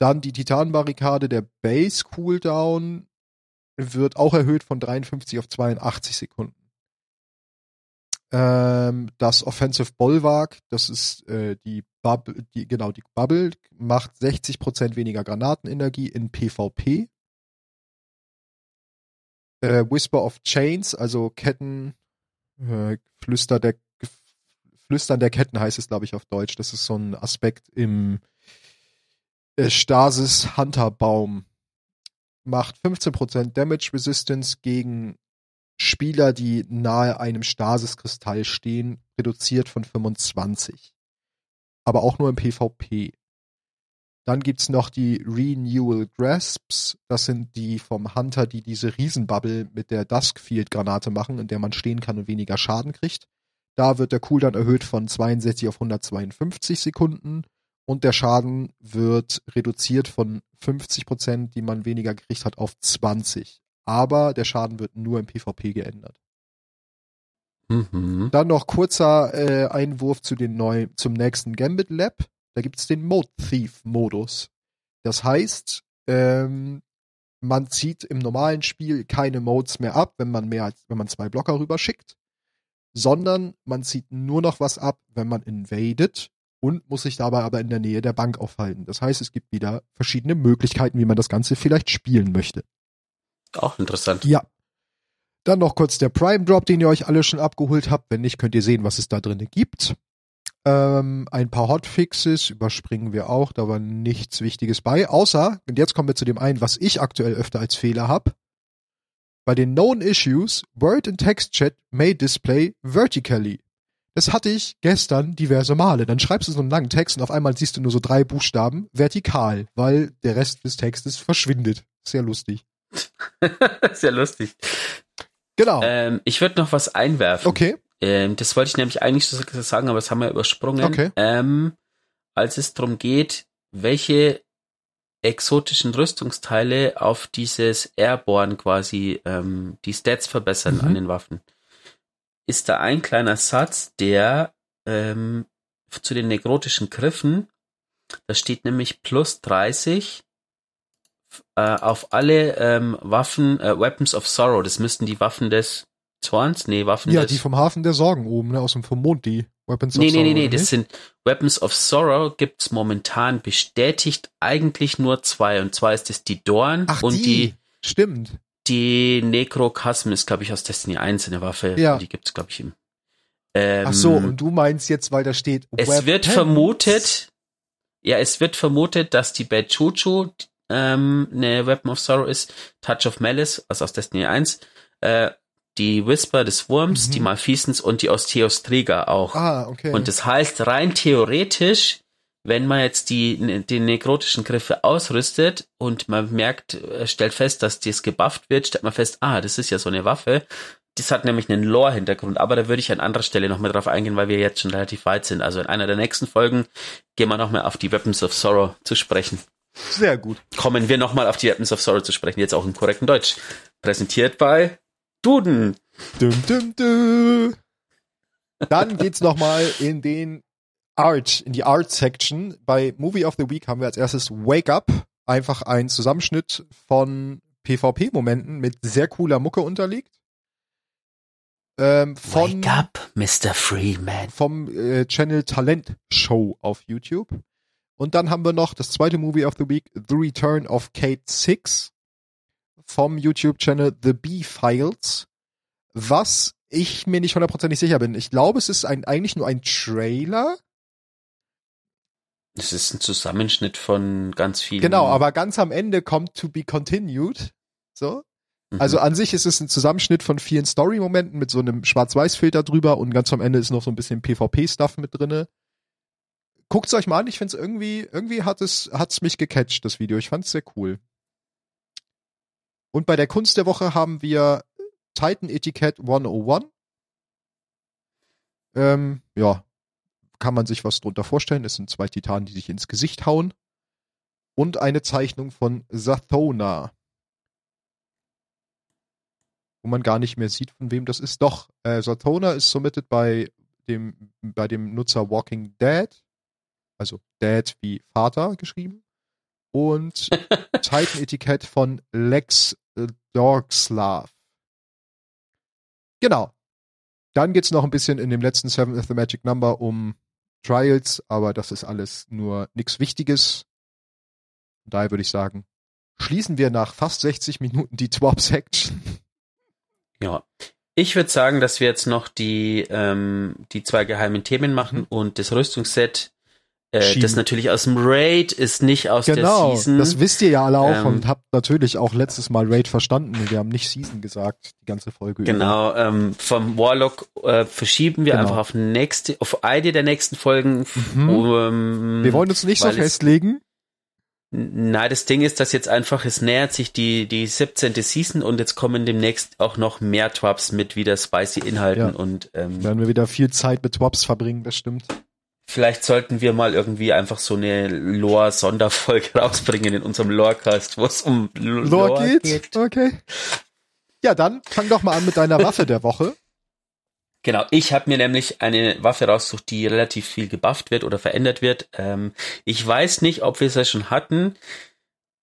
Dann die Titanbarrikade, der Base Cooldown wird auch erhöht von 53 auf 82 Sekunden. Ähm, das Offensive Bulwark, das ist äh, die Bubble, die, genau, die Bubble, macht 60% weniger Granatenenergie in PvP. Äh, Whisper of Chains, also Ketten, äh, Flüster der, Flüstern der Ketten heißt es, glaube ich, auf Deutsch. Das ist so ein Aspekt im äh, Stasis Hunterbaum. Macht 15% Damage Resistance gegen Spieler, die nahe einem Stasis-Kristall stehen, reduziert von 25. Aber auch nur im PvP. Dann gibt's noch die Renewal Grasps. Das sind die vom Hunter, die diese Riesenbubble mit der Duskfield-Granate machen, in der man stehen kann und weniger Schaden kriegt. Da wird der Cooldown erhöht von 62 auf 152 Sekunden und der Schaden wird reduziert von 50 Prozent, die man weniger gekriegt hat, auf 20. Aber der Schaden wird nur im PvP geändert. Mhm. Dann noch kurzer äh, Einwurf zu den neu, zum nächsten Gambit Lab. Da gibt's den Mode Thief Modus. Das heißt, ähm, man zieht im normalen Spiel keine Modes mehr ab, wenn man mehr als, wenn man zwei Blocker rüberschickt, sondern man zieht nur noch was ab, wenn man invadet und muss sich dabei aber in der Nähe der Bank aufhalten. Das heißt, es gibt wieder verschiedene Möglichkeiten, wie man das Ganze vielleicht spielen möchte. Auch interessant. Ja. Dann noch kurz der Prime Drop, den ihr euch alle schon abgeholt habt. Wenn nicht, könnt ihr sehen, was es da drin gibt. Ähm, ein paar Hotfixes überspringen wir auch, da war nichts Wichtiges bei. Außer, und jetzt kommen wir zu dem einen, was ich aktuell öfter als Fehler habe. Bei den Known Issues, Word and Text Chat may display vertically. Das hatte ich gestern diverse Male. Dann schreibst du so einen langen Text und auf einmal siehst du nur so drei Buchstaben vertikal, weil der Rest des Textes verschwindet. Sehr lustig. Sehr lustig. Genau. Ähm, ich würde noch was einwerfen. Okay. Ähm, das wollte ich nämlich eigentlich sagen, aber das haben wir übersprungen. Okay. Ähm, als es darum geht, welche exotischen Rüstungsteile auf dieses Airborne quasi ähm, die Stats verbessern Mhm. an den Waffen, ist da ein kleiner Satz, der ähm, zu den negrotischen Griffen, da steht nämlich plus 30 äh, auf alle ähm, Waffen, äh, Weapons of Sorrow, das müssten die Waffen des Zorns, nee, Waffen Ja, des die vom Hafen der Sorgen oben, ne, aus dem vom Mond, die Weapons Nee, of nee, nee, Sorrow, nee, oder das nicht? sind Weapons of Sorrow gibt's momentan bestätigt eigentlich nur zwei. Und zwar ist es die Dorn Ach, und die. die, Stimmt. die Necrocasm ist, glaube ich, aus Destiny 1 eine Waffe. Ja. Die gibt's, glaube ich, im. Ähm, Ach so, und du meinst jetzt, weil da steht es Weapons. wird vermutet, ja, es wird vermutet, dass die Bad Chuchu ähm, eine Weapon of Sorrow ist, Touch of Malice, also aus Destiny 1, äh, die Whisper des Wurms, Mhm. die Malfeasance und die Osteos Trigger auch. Ah, okay. Und das heißt, rein theoretisch, wenn man jetzt die, die nekrotischen Griffe ausrüstet und man merkt, äh, stellt fest, dass das gebufft wird, stellt man fest, ah, das ist ja so eine Waffe. Das hat nämlich einen Lore-Hintergrund, aber da würde ich an anderer Stelle nochmal drauf eingehen, weil wir jetzt schon relativ weit sind. Also in einer der nächsten Folgen gehen wir nochmal auf die Weapons of Sorrow zu sprechen. Sehr gut. Kommen wir nochmal auf die Weapons of Sorrow zu sprechen, jetzt auch im korrekten Deutsch. Präsentiert bei Duden. Dum, dum, dum. Dann geht's nochmal in den Art, in die Art-Section. Bei Movie of the Week haben wir als erstes Wake Up. Einfach ein Zusammenschnitt von PvP-Momenten mit sehr cooler Mucke unterlegt. Ähm, von, Wake up, Mr. Freeman. vom äh, Channel Talent Show auf YouTube. Und dann haben wir noch das zweite Movie of the Week, The Return of Kate Six vom YouTube-Channel The B-Files, was ich mir nicht hundertprozentig sicher bin. Ich glaube, es ist ein, eigentlich nur ein Trailer. Das ist ein Zusammenschnitt von ganz vielen. Genau, aber ganz am Ende kommt To Be Continued. So. Mhm. Also an sich ist es ein Zusammenschnitt von vielen Story-Momenten mit so einem Schwarz-Weiß-Filter drüber und ganz am Ende ist noch so ein bisschen PvP-Stuff mit drinne. Guckt's euch mal an, ich find's irgendwie, irgendwie hat es, hat's mich gecatcht, das Video. Ich fand's sehr cool. Und bei der Kunst der Woche haben wir Titan Etiquette 101. Ähm, ja, kann man sich was drunter vorstellen. Es sind zwei Titanen, die sich ins Gesicht hauen. Und eine Zeichnung von Zathona. Wo man gar nicht mehr sieht, von wem das ist. Doch, äh, Zathona ist submitted bei dem, bei dem Nutzer Walking Dead. Also Dad wie Vater geschrieben. Und Titan Etikett von Lex äh, Dorkslav. Genau. Dann geht's noch ein bisschen in dem letzten Seven of the Magic Number um Trials, aber das ist alles nur nichts Wichtiges. Daher würde ich sagen, schließen wir nach fast 60 Minuten die Twop-Section. Ja. Ich würde sagen, dass wir jetzt noch die, ähm, die zwei geheimen Themen machen Mhm. und das Rüstungsset, äh, das natürlich aus dem Raid ist, nicht aus Genau, der Season. das wisst ihr ja alle auch Ähm, und habt natürlich auch letztes Mal Raid verstanden. Wir haben nicht Season gesagt, die ganze Folge über. Genau, ähm, vom Warlock äh, verschieben wir Genau. einfach auf nächste, auf eine der nächsten Folgen. Mhm. Um, Wir wollen uns nicht so festlegen. Nein, das Ding ist, dass jetzt einfach, es nähert sich die, die 17. Season und jetzt kommen demnächst auch noch mehr Twaps mit wieder spicy Inhalten Ja. und ähm, Werden wir wieder viel Zeit mit Twops verbringen, das stimmt. Vielleicht sollten wir mal irgendwie einfach so eine Lore-Sonderfolge rausbringen in unserem Lorecast, wo es um L- Lore geht. Okay. Ja, dann fang doch mal an mit deiner Waffe der Woche. Genau, ich habe mir nämlich eine Waffe rausgesucht, die relativ viel gebufft wird oder verändert wird. Ähm, ich weiß nicht, ob wir es ja schon hatten.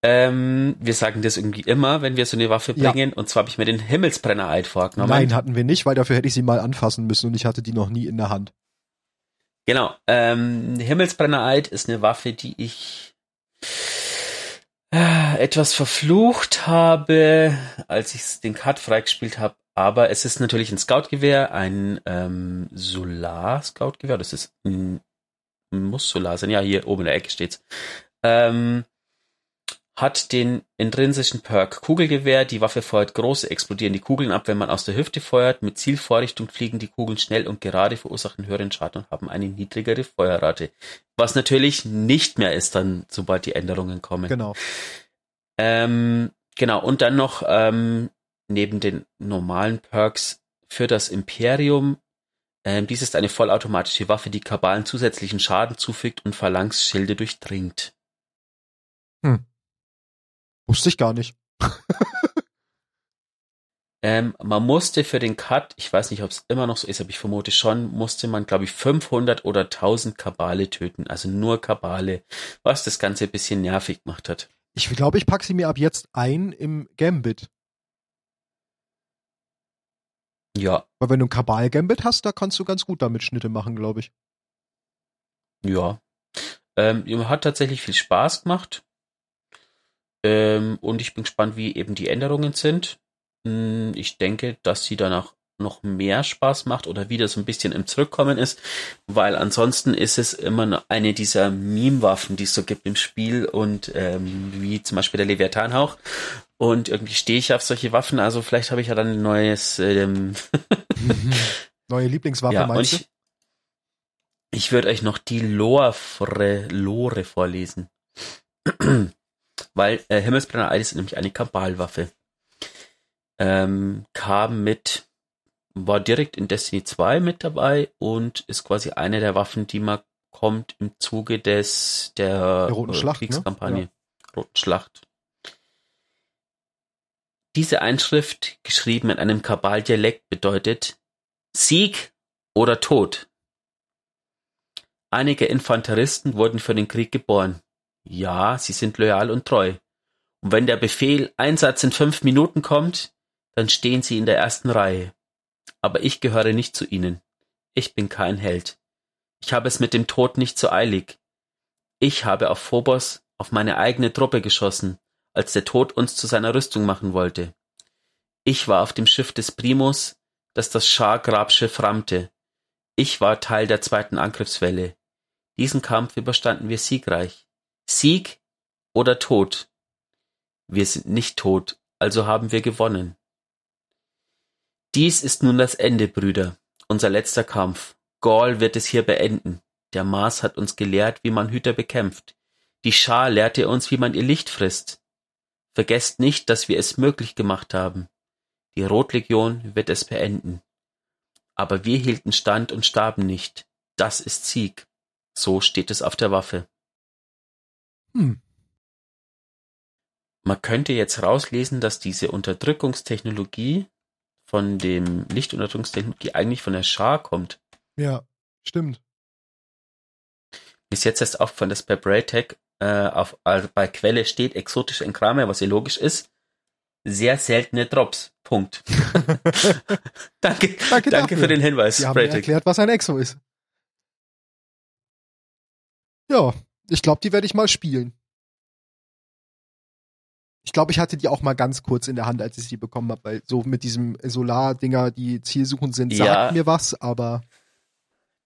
Ähm, wir sagen das irgendwie immer, wenn wir so eine Waffe Ja. bringen. Und zwar habe ich mir den Himmelsbrenner-Eid vorgenommen. Nein, hatten wir nicht, weil dafür hätte ich sie mal anfassen müssen und ich hatte die noch nie in der Hand. Genau. Ähm, Himmelsbrenner-Eid ist eine Waffe, die ich äh, etwas verflucht habe, als ich den Cut freigespielt habe. Aber es ist natürlich ein Scoutgewehr, ein ähm, Solar-Scoutgewehr. Das ist ein, muss Solar sein. Ja, hier oben in der Ecke steht's. Ähm, hat den intrinsischen Perk Kugelgewehr. Die Waffe feuert große, explodierende Kugeln ab, wenn man aus der Hüfte feuert. Mit Zielvorrichtung fliegen die Kugeln schnell und gerade, verursachen höheren Schaden und haben eine niedrigere Feuerrate. Was natürlich nicht mehr ist dann, sobald die Änderungen kommen. Genau. Ähm, genau, und dann noch ähm, neben den normalen Perks für das Imperium Ähm, dies ist eine vollautomatische Waffe, die Kabalen zusätzlichen Schaden zufügt und Phalanx-Schilde durchdringt. Hm. Wusste ich gar nicht. ähm, man musste für den Cut, ich weiß nicht, ob es immer noch so ist, aber ich vermute schon, musste man, glaube ich, 500 oder 1000 Kabale töten. Also nur Kabale, was das Ganze ein bisschen nervig gemacht hat. Ich glaube, ich packe sie mir ab jetzt ein im Gambit. Ja. Weil wenn du ein Kabal-Gambit hast, da kannst du ganz gut damit Schnitte machen, glaube ich. Ja. Ähm, hat tatsächlich viel Spaß gemacht. Ähm, und ich bin gespannt, wie eben die Änderungen sind. Hm, ich denke, dass sie danach noch mehr Spaß macht oder wieder so ein bisschen im Zurückkommen ist, weil ansonsten ist es immer eine dieser Meme-Waffen, die es so gibt im Spiel und ähm, wie zum Beispiel der Leviathan-Hauch. Und irgendwie stehe ich auf solche Waffen, also vielleicht habe ich ja dann ein neues ähm neue Lieblingswaffe, ja, meinst ich, ich würde euch noch die Lore, Lore vorlesen. Weil äh, Himmelsbrenner Eid ist nämlich eine Kabalwaffe. Ähm, kam mit war direkt in Destiny 2 mit dabei und ist quasi eine der Waffen, die man kommt im Zuge des der, der Roten Schlacht, ne? Kriegskampagne. Ne? Ja. Roten Schlacht. Diese Einschrift, geschrieben in einem Kabaldialekt, bedeutet Sieg oder Tod. Einige Infanteristen wurden für den Krieg geboren. Ja, sie sind loyal und treu. Und wenn der Befehl Einsatz in fünf Minuten kommt, dann stehen sie in der ersten Reihe aber ich gehöre nicht zu ihnen. Ich bin kein Held. Ich habe es mit dem Tod nicht so eilig. Ich habe auf Phobos, auf meine eigene Truppe geschossen, als der Tod uns zu seiner Rüstung machen wollte. Ich war auf dem Schiff des Primus, das das Schar-Grabschiff rammte. Ich war Teil der zweiten Angriffswelle. Diesen Kampf überstanden wir siegreich. Sieg oder Tod? Wir sind nicht tot, also haben wir gewonnen. Dies ist nun das Ende, Brüder, unser letzter Kampf. Gaul wird es hier beenden. Der Mars hat uns gelehrt, wie man Hüter bekämpft. Die Schar lehrte uns, wie man ihr Licht frisst. Vergesst nicht, dass wir es möglich gemacht haben. Die Rotlegion wird es beenden. Aber wir hielten stand und starben nicht. Das ist Sieg. So steht es auf der Waffe. Hm. Man könnte jetzt rauslesen, dass diese Unterdrückungstechnologie von dem Lichtunterdrückungstechnologie eigentlich von der Schar kommt. Ja, stimmt. Bis jetzt ist auch von das bei Braytech äh, auf, also bei Quelle steht exotische Enkrame, was ja logisch ist. Sehr seltene Drops. Punkt. danke, danke, danke für den Hinweis. Sie haben erklärt, was ein Exo ist. Ja, ich glaube, die werde ich mal spielen. Ich glaube, ich hatte die auch mal ganz kurz in der Hand, als ich sie bekommen habe, weil so mit diesem Solar-Dinger, die zielsuchend sind, sagt ja, mir was, aber.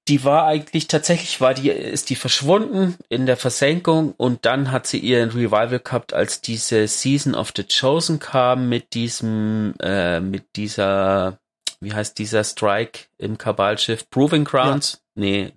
Die war eigentlich, tatsächlich war die, ist die verschwunden in der Versenkung und dann hat sie ihren Revival gehabt, als diese Season of the Chosen kam mit diesem, äh, mit dieser, wie heißt dieser Strike im Kabalschiff? Proving Grounds? Ja. Nee,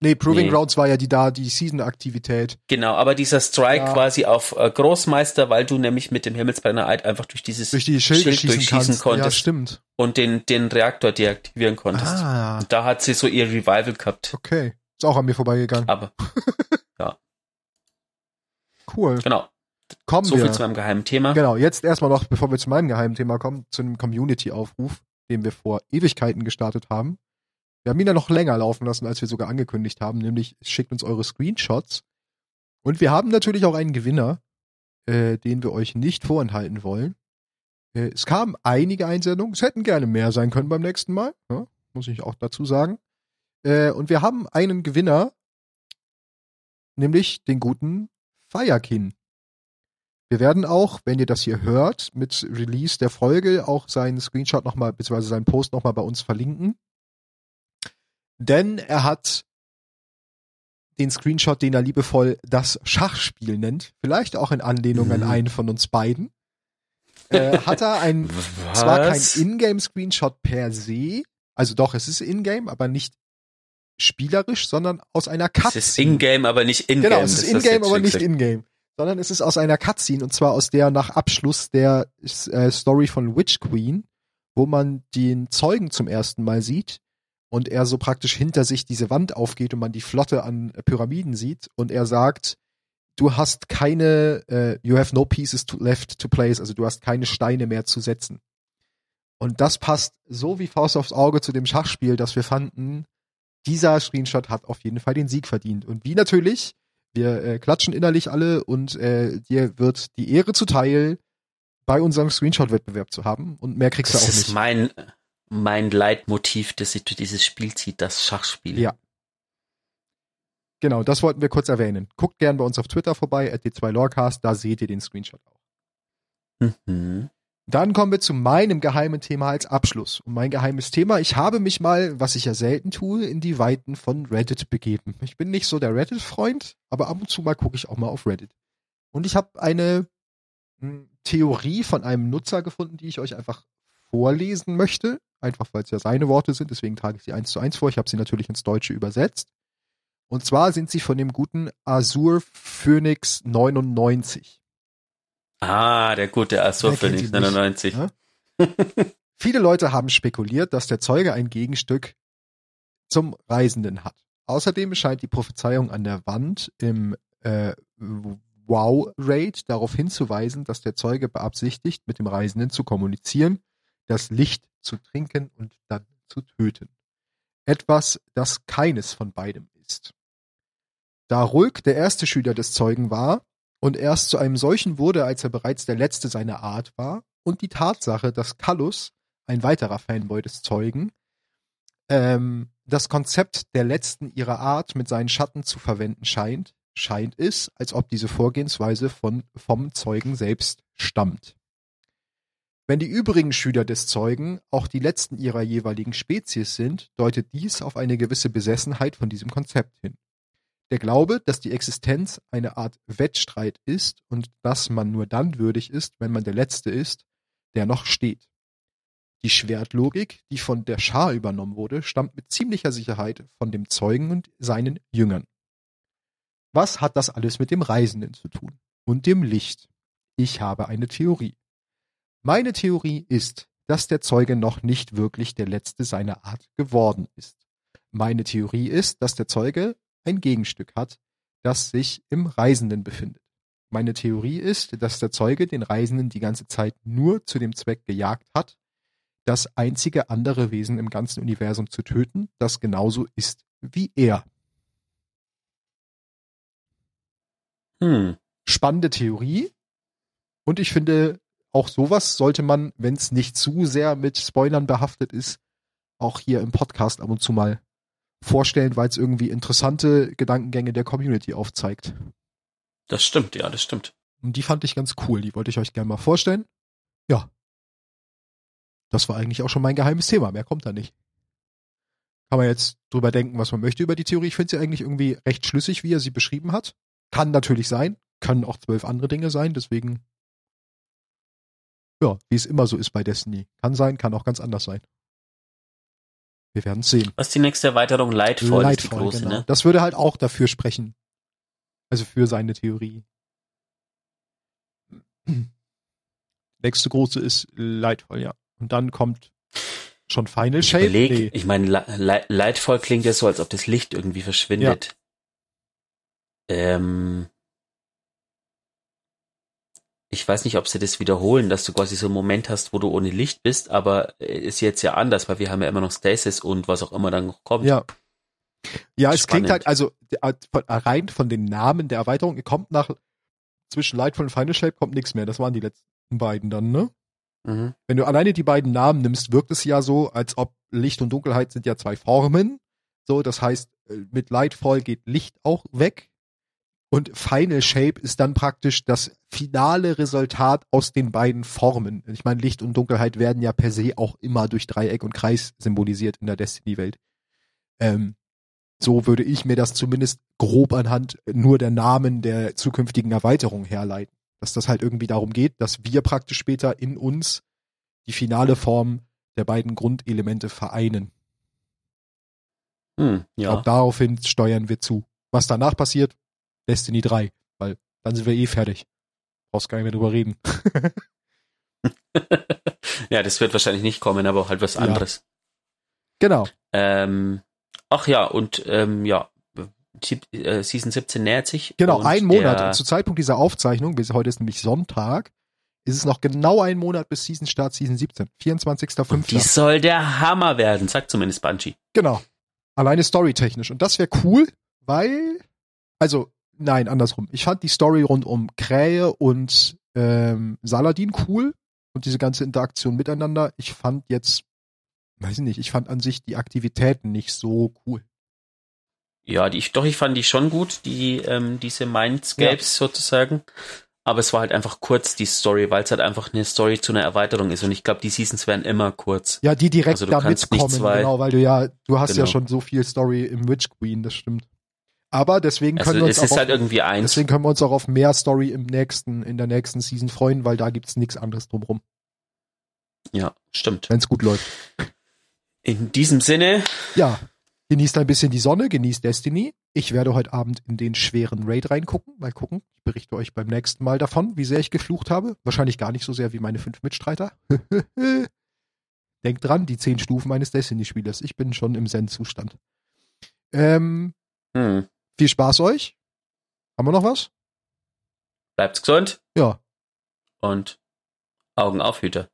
Nee, Proving nee. Grounds war ja die da, die Season-Aktivität. Genau, aber dieser Strike ja. quasi auf äh, Großmeister, weil du nämlich mit dem Himmelsbrenner Eid einfach durch dieses durch die Schild schießen durchschießen konntest. Ja, stimmt. Und den, den Reaktor deaktivieren konntest. Ah. Und da hat sie so ihr Revival gehabt. Okay. Ist auch an mir vorbeigegangen. Aber, ja. Cool. Genau. Kommen so wir. viel zu meinem geheimen Thema. Genau, jetzt erstmal noch, bevor wir zu meinem geheimen Thema kommen, zu einem Community-Aufruf, den wir vor Ewigkeiten gestartet haben. Wir haben ihn ja noch länger laufen lassen, als wir sogar angekündigt haben, nämlich schickt uns eure Screenshots. Und wir haben natürlich auch einen Gewinner, äh, den wir euch nicht vorenthalten wollen. Äh, es kamen einige Einsendungen, es hätten gerne mehr sein können beim nächsten Mal, ja, muss ich auch dazu sagen. Äh, und wir haben einen Gewinner, nämlich den guten Firekin. Wir werden auch, wenn ihr das hier hört, mit Release der Folge auch seinen Screenshot nochmal, beziehungsweise seinen Post nochmal bei uns verlinken. Denn er hat den Screenshot, den er liebevoll das Schachspiel nennt, vielleicht auch in Anlehnung mhm. an einen von uns beiden, äh, hat er ein, Was? zwar kein Ingame-Screenshot per se, also doch, es ist Ingame, aber nicht spielerisch, sondern aus einer Cutscene. Es ist Ingame, aber nicht Ingame. Genau, es ist Ingame, aber nicht Ingame. Sondern es ist aus einer Cutscene, und zwar aus der nach Abschluss der äh, Story von Witch Queen, wo man den Zeugen zum ersten Mal sieht, und er so praktisch hinter sich diese Wand aufgeht und man die Flotte an Pyramiden sieht und er sagt, du hast keine, äh, you have no pieces to left to place, also du hast keine Steine mehr zu setzen. Und das passt so wie Faust aufs Auge zu dem Schachspiel, dass wir fanden, dieser Screenshot hat auf jeden Fall den Sieg verdient. Und wie natürlich, wir äh, klatschen innerlich alle und äh, dir wird die Ehre zuteil, bei unserem Screenshot-Wettbewerb zu haben. Und mehr kriegst das du auch nicht. Das ist mein, mein Leitmotiv, das sich durch dieses Spiel zieht, das Schachspiel. Ja. Genau, das wollten wir kurz erwähnen. Guckt gern bei uns auf Twitter vorbei, at d2lorecast, da seht ihr den Screenshot auch. Mhm. Dann kommen wir zu meinem geheimen Thema als Abschluss. Und mein geheimes Thema, ich habe mich mal, was ich ja selten tue, in die Weiten von Reddit begeben. Ich bin nicht so der Reddit-Freund, aber ab und zu mal gucke ich auch mal auf Reddit. Und ich habe eine hm, Theorie von einem Nutzer gefunden, die ich euch einfach vorlesen möchte. Einfach weil es ja seine Worte sind, deswegen trage ich sie eins zu eins vor. Ich habe sie natürlich ins Deutsche übersetzt. Und zwar sind sie von dem guten Azure Phoenix 99. Ah, der gute Azure Phoenix 99. Ne? Viele Leute haben spekuliert, dass der Zeuge ein Gegenstück zum Reisenden hat. Außerdem scheint die Prophezeiung an der Wand im äh, Wow-Raid darauf hinzuweisen, dass der Zeuge beabsichtigt, mit dem Reisenden zu kommunizieren, das Licht zu trinken und dann zu töten. Etwas, das keines von beidem ist. Da Rulk der erste Schüler des Zeugen war, und erst zu einem solchen wurde, als er bereits der letzte seiner Art war, und die Tatsache, dass Kallus, ein weiterer Fanboy des Zeugen, ähm, das Konzept der letzten ihrer Art mit seinen Schatten zu verwenden scheint, scheint es, als ob diese Vorgehensweise von, vom Zeugen selbst stammt. Wenn die übrigen Schüler des Zeugen auch die letzten ihrer jeweiligen Spezies sind, deutet dies auf eine gewisse Besessenheit von diesem Konzept hin. Der Glaube, dass die Existenz eine Art Wettstreit ist und dass man nur dann würdig ist, wenn man der Letzte ist, der noch steht. Die Schwertlogik, die von der Schar übernommen wurde, stammt mit ziemlicher Sicherheit von dem Zeugen und seinen Jüngern. Was hat das alles mit dem Reisenden zu tun? Und dem Licht? Ich habe eine Theorie. Meine Theorie ist, dass der Zeuge noch nicht wirklich der Letzte seiner Art geworden ist. Meine Theorie ist, dass der Zeuge ein Gegenstück hat, das sich im Reisenden befindet. Meine Theorie ist, dass der Zeuge den Reisenden die ganze Zeit nur zu dem Zweck gejagt hat, das einzige andere Wesen im ganzen Universum zu töten, das genauso ist wie er. Hm. Spannende Theorie. Und ich finde, auch sowas sollte man, wenn es nicht zu sehr mit Spoilern behaftet ist, auch hier im Podcast ab und zu mal vorstellen, weil es irgendwie interessante Gedankengänge der Community aufzeigt. Das stimmt, ja, das stimmt. Und die fand ich ganz cool, die wollte ich euch gerne mal vorstellen. Ja. Das war eigentlich auch schon mein geheimes Thema, mehr kommt da nicht. Kann man jetzt drüber denken, was man möchte über die Theorie. Ich finde sie eigentlich irgendwie recht schlüssig, wie er sie beschrieben hat. Kann natürlich sein, können auch zwölf andere Dinge sein, deswegen ja, wie es immer so ist bei Destiny. Kann sein, kann auch ganz anders sein. Wir werden sehen. Was ist die nächste Erweiterung? Lightfall, Lightfall ist die große, genau. ne? Das würde halt auch dafür sprechen. Also für seine Theorie. Nächste große ist Lightfall, ja. Und dann kommt schon Final Shape. Ich, überleg, nee. ich meine, Lightfall klingt ja so, als ob das Licht irgendwie verschwindet. Ja. Ähm, ich weiß nicht, ob sie das wiederholen, dass du quasi so einen Moment hast, wo du ohne Licht bist, aber äh, ist jetzt ja anders, weil wir haben ja immer noch Stasis und was auch immer dann noch kommt. Ja. Ja, es klingt halt, also äh, rein von den Namen der Erweiterung, kommt nach zwischen Lightfall und Final Shape kommt nichts mehr. Das waren die letzten beiden dann, ne? Mhm. Wenn du alleine die beiden Namen nimmst, wirkt es ja so, als ob Licht und Dunkelheit sind ja zwei Formen. So, das heißt, äh, mit Lightfall geht Licht auch weg. Und Final Shape ist dann praktisch das finale Resultat aus den beiden Formen. Ich meine, Licht und Dunkelheit werden ja per se auch immer durch Dreieck und Kreis symbolisiert in der Destiny-Welt. Ähm, so würde ich mir das zumindest grob anhand nur der Namen der zukünftigen Erweiterung herleiten. Dass das halt irgendwie darum geht, dass wir praktisch später in uns die finale Form der beiden Grundelemente vereinen. Hm, ja. Auch daraufhin steuern wir zu. Was danach passiert, Destiny 3, weil dann sind wir eh fertig. Brauchst gar nicht mehr drüber reden. ja, das wird wahrscheinlich nicht kommen, aber halt was anderes. Genau. Ähm, ach ja, und ähm, ja, äh, Season 17 nähert sich. Genau, ein Monat. Zu Zeitpunkt dieser Aufzeichnung, heute ist nämlich Sonntag, ist es noch genau ein Monat bis Season Start Season 17. 24.05. die soll der Hammer werden, sagt zumindest Bungie. Genau. Alleine storytechnisch. Und das wäre cool, weil, also, nein, andersrum. Ich fand die Story rund um Krähe und ähm, Saladin cool und diese ganze Interaktion miteinander. Ich fand jetzt, weiß ich nicht, ich fand an sich die Aktivitäten nicht so cool. Ja, die, doch, ich fand die schon gut, die, ähm, diese Mindscapes sozusagen. Aber es war halt einfach kurz, die Story, weil es halt einfach eine Story zu einer Erweiterung ist. Und ich glaube, die Seasons werden immer kurz. Ja, die direkt Also da mitkommen, genau, weil du ja, du hast ja Genau. schon so viel Story im Witch Queen, das stimmt. Aber deswegen können Also wir uns auch halt auf, deswegen können wir uns auch auf mehr Story im nächsten, in der nächsten Season freuen, weil da gibt's nichts anderes drumrum, Ja, stimmt. wenn's gut läuft. In diesem Sinne, Ja, genießt ein bisschen die Sonne, genießt Destiny. Ich werde heute Abend in den schweren Raid reingucken. Mal gucken. Ich berichte euch beim nächsten Mal davon, wie sehr ich geflucht habe. Wahrscheinlich gar nicht so sehr wie meine fünf Mitstreiter. Denkt dran, die zehn Stufen eines Destiny-Spielers. Ich bin schon im Zen-Zustand. Ähm, hm, viel Spaß euch. Haben wir noch was? bleibt's gesund Ja. und Augen auf, Hüter.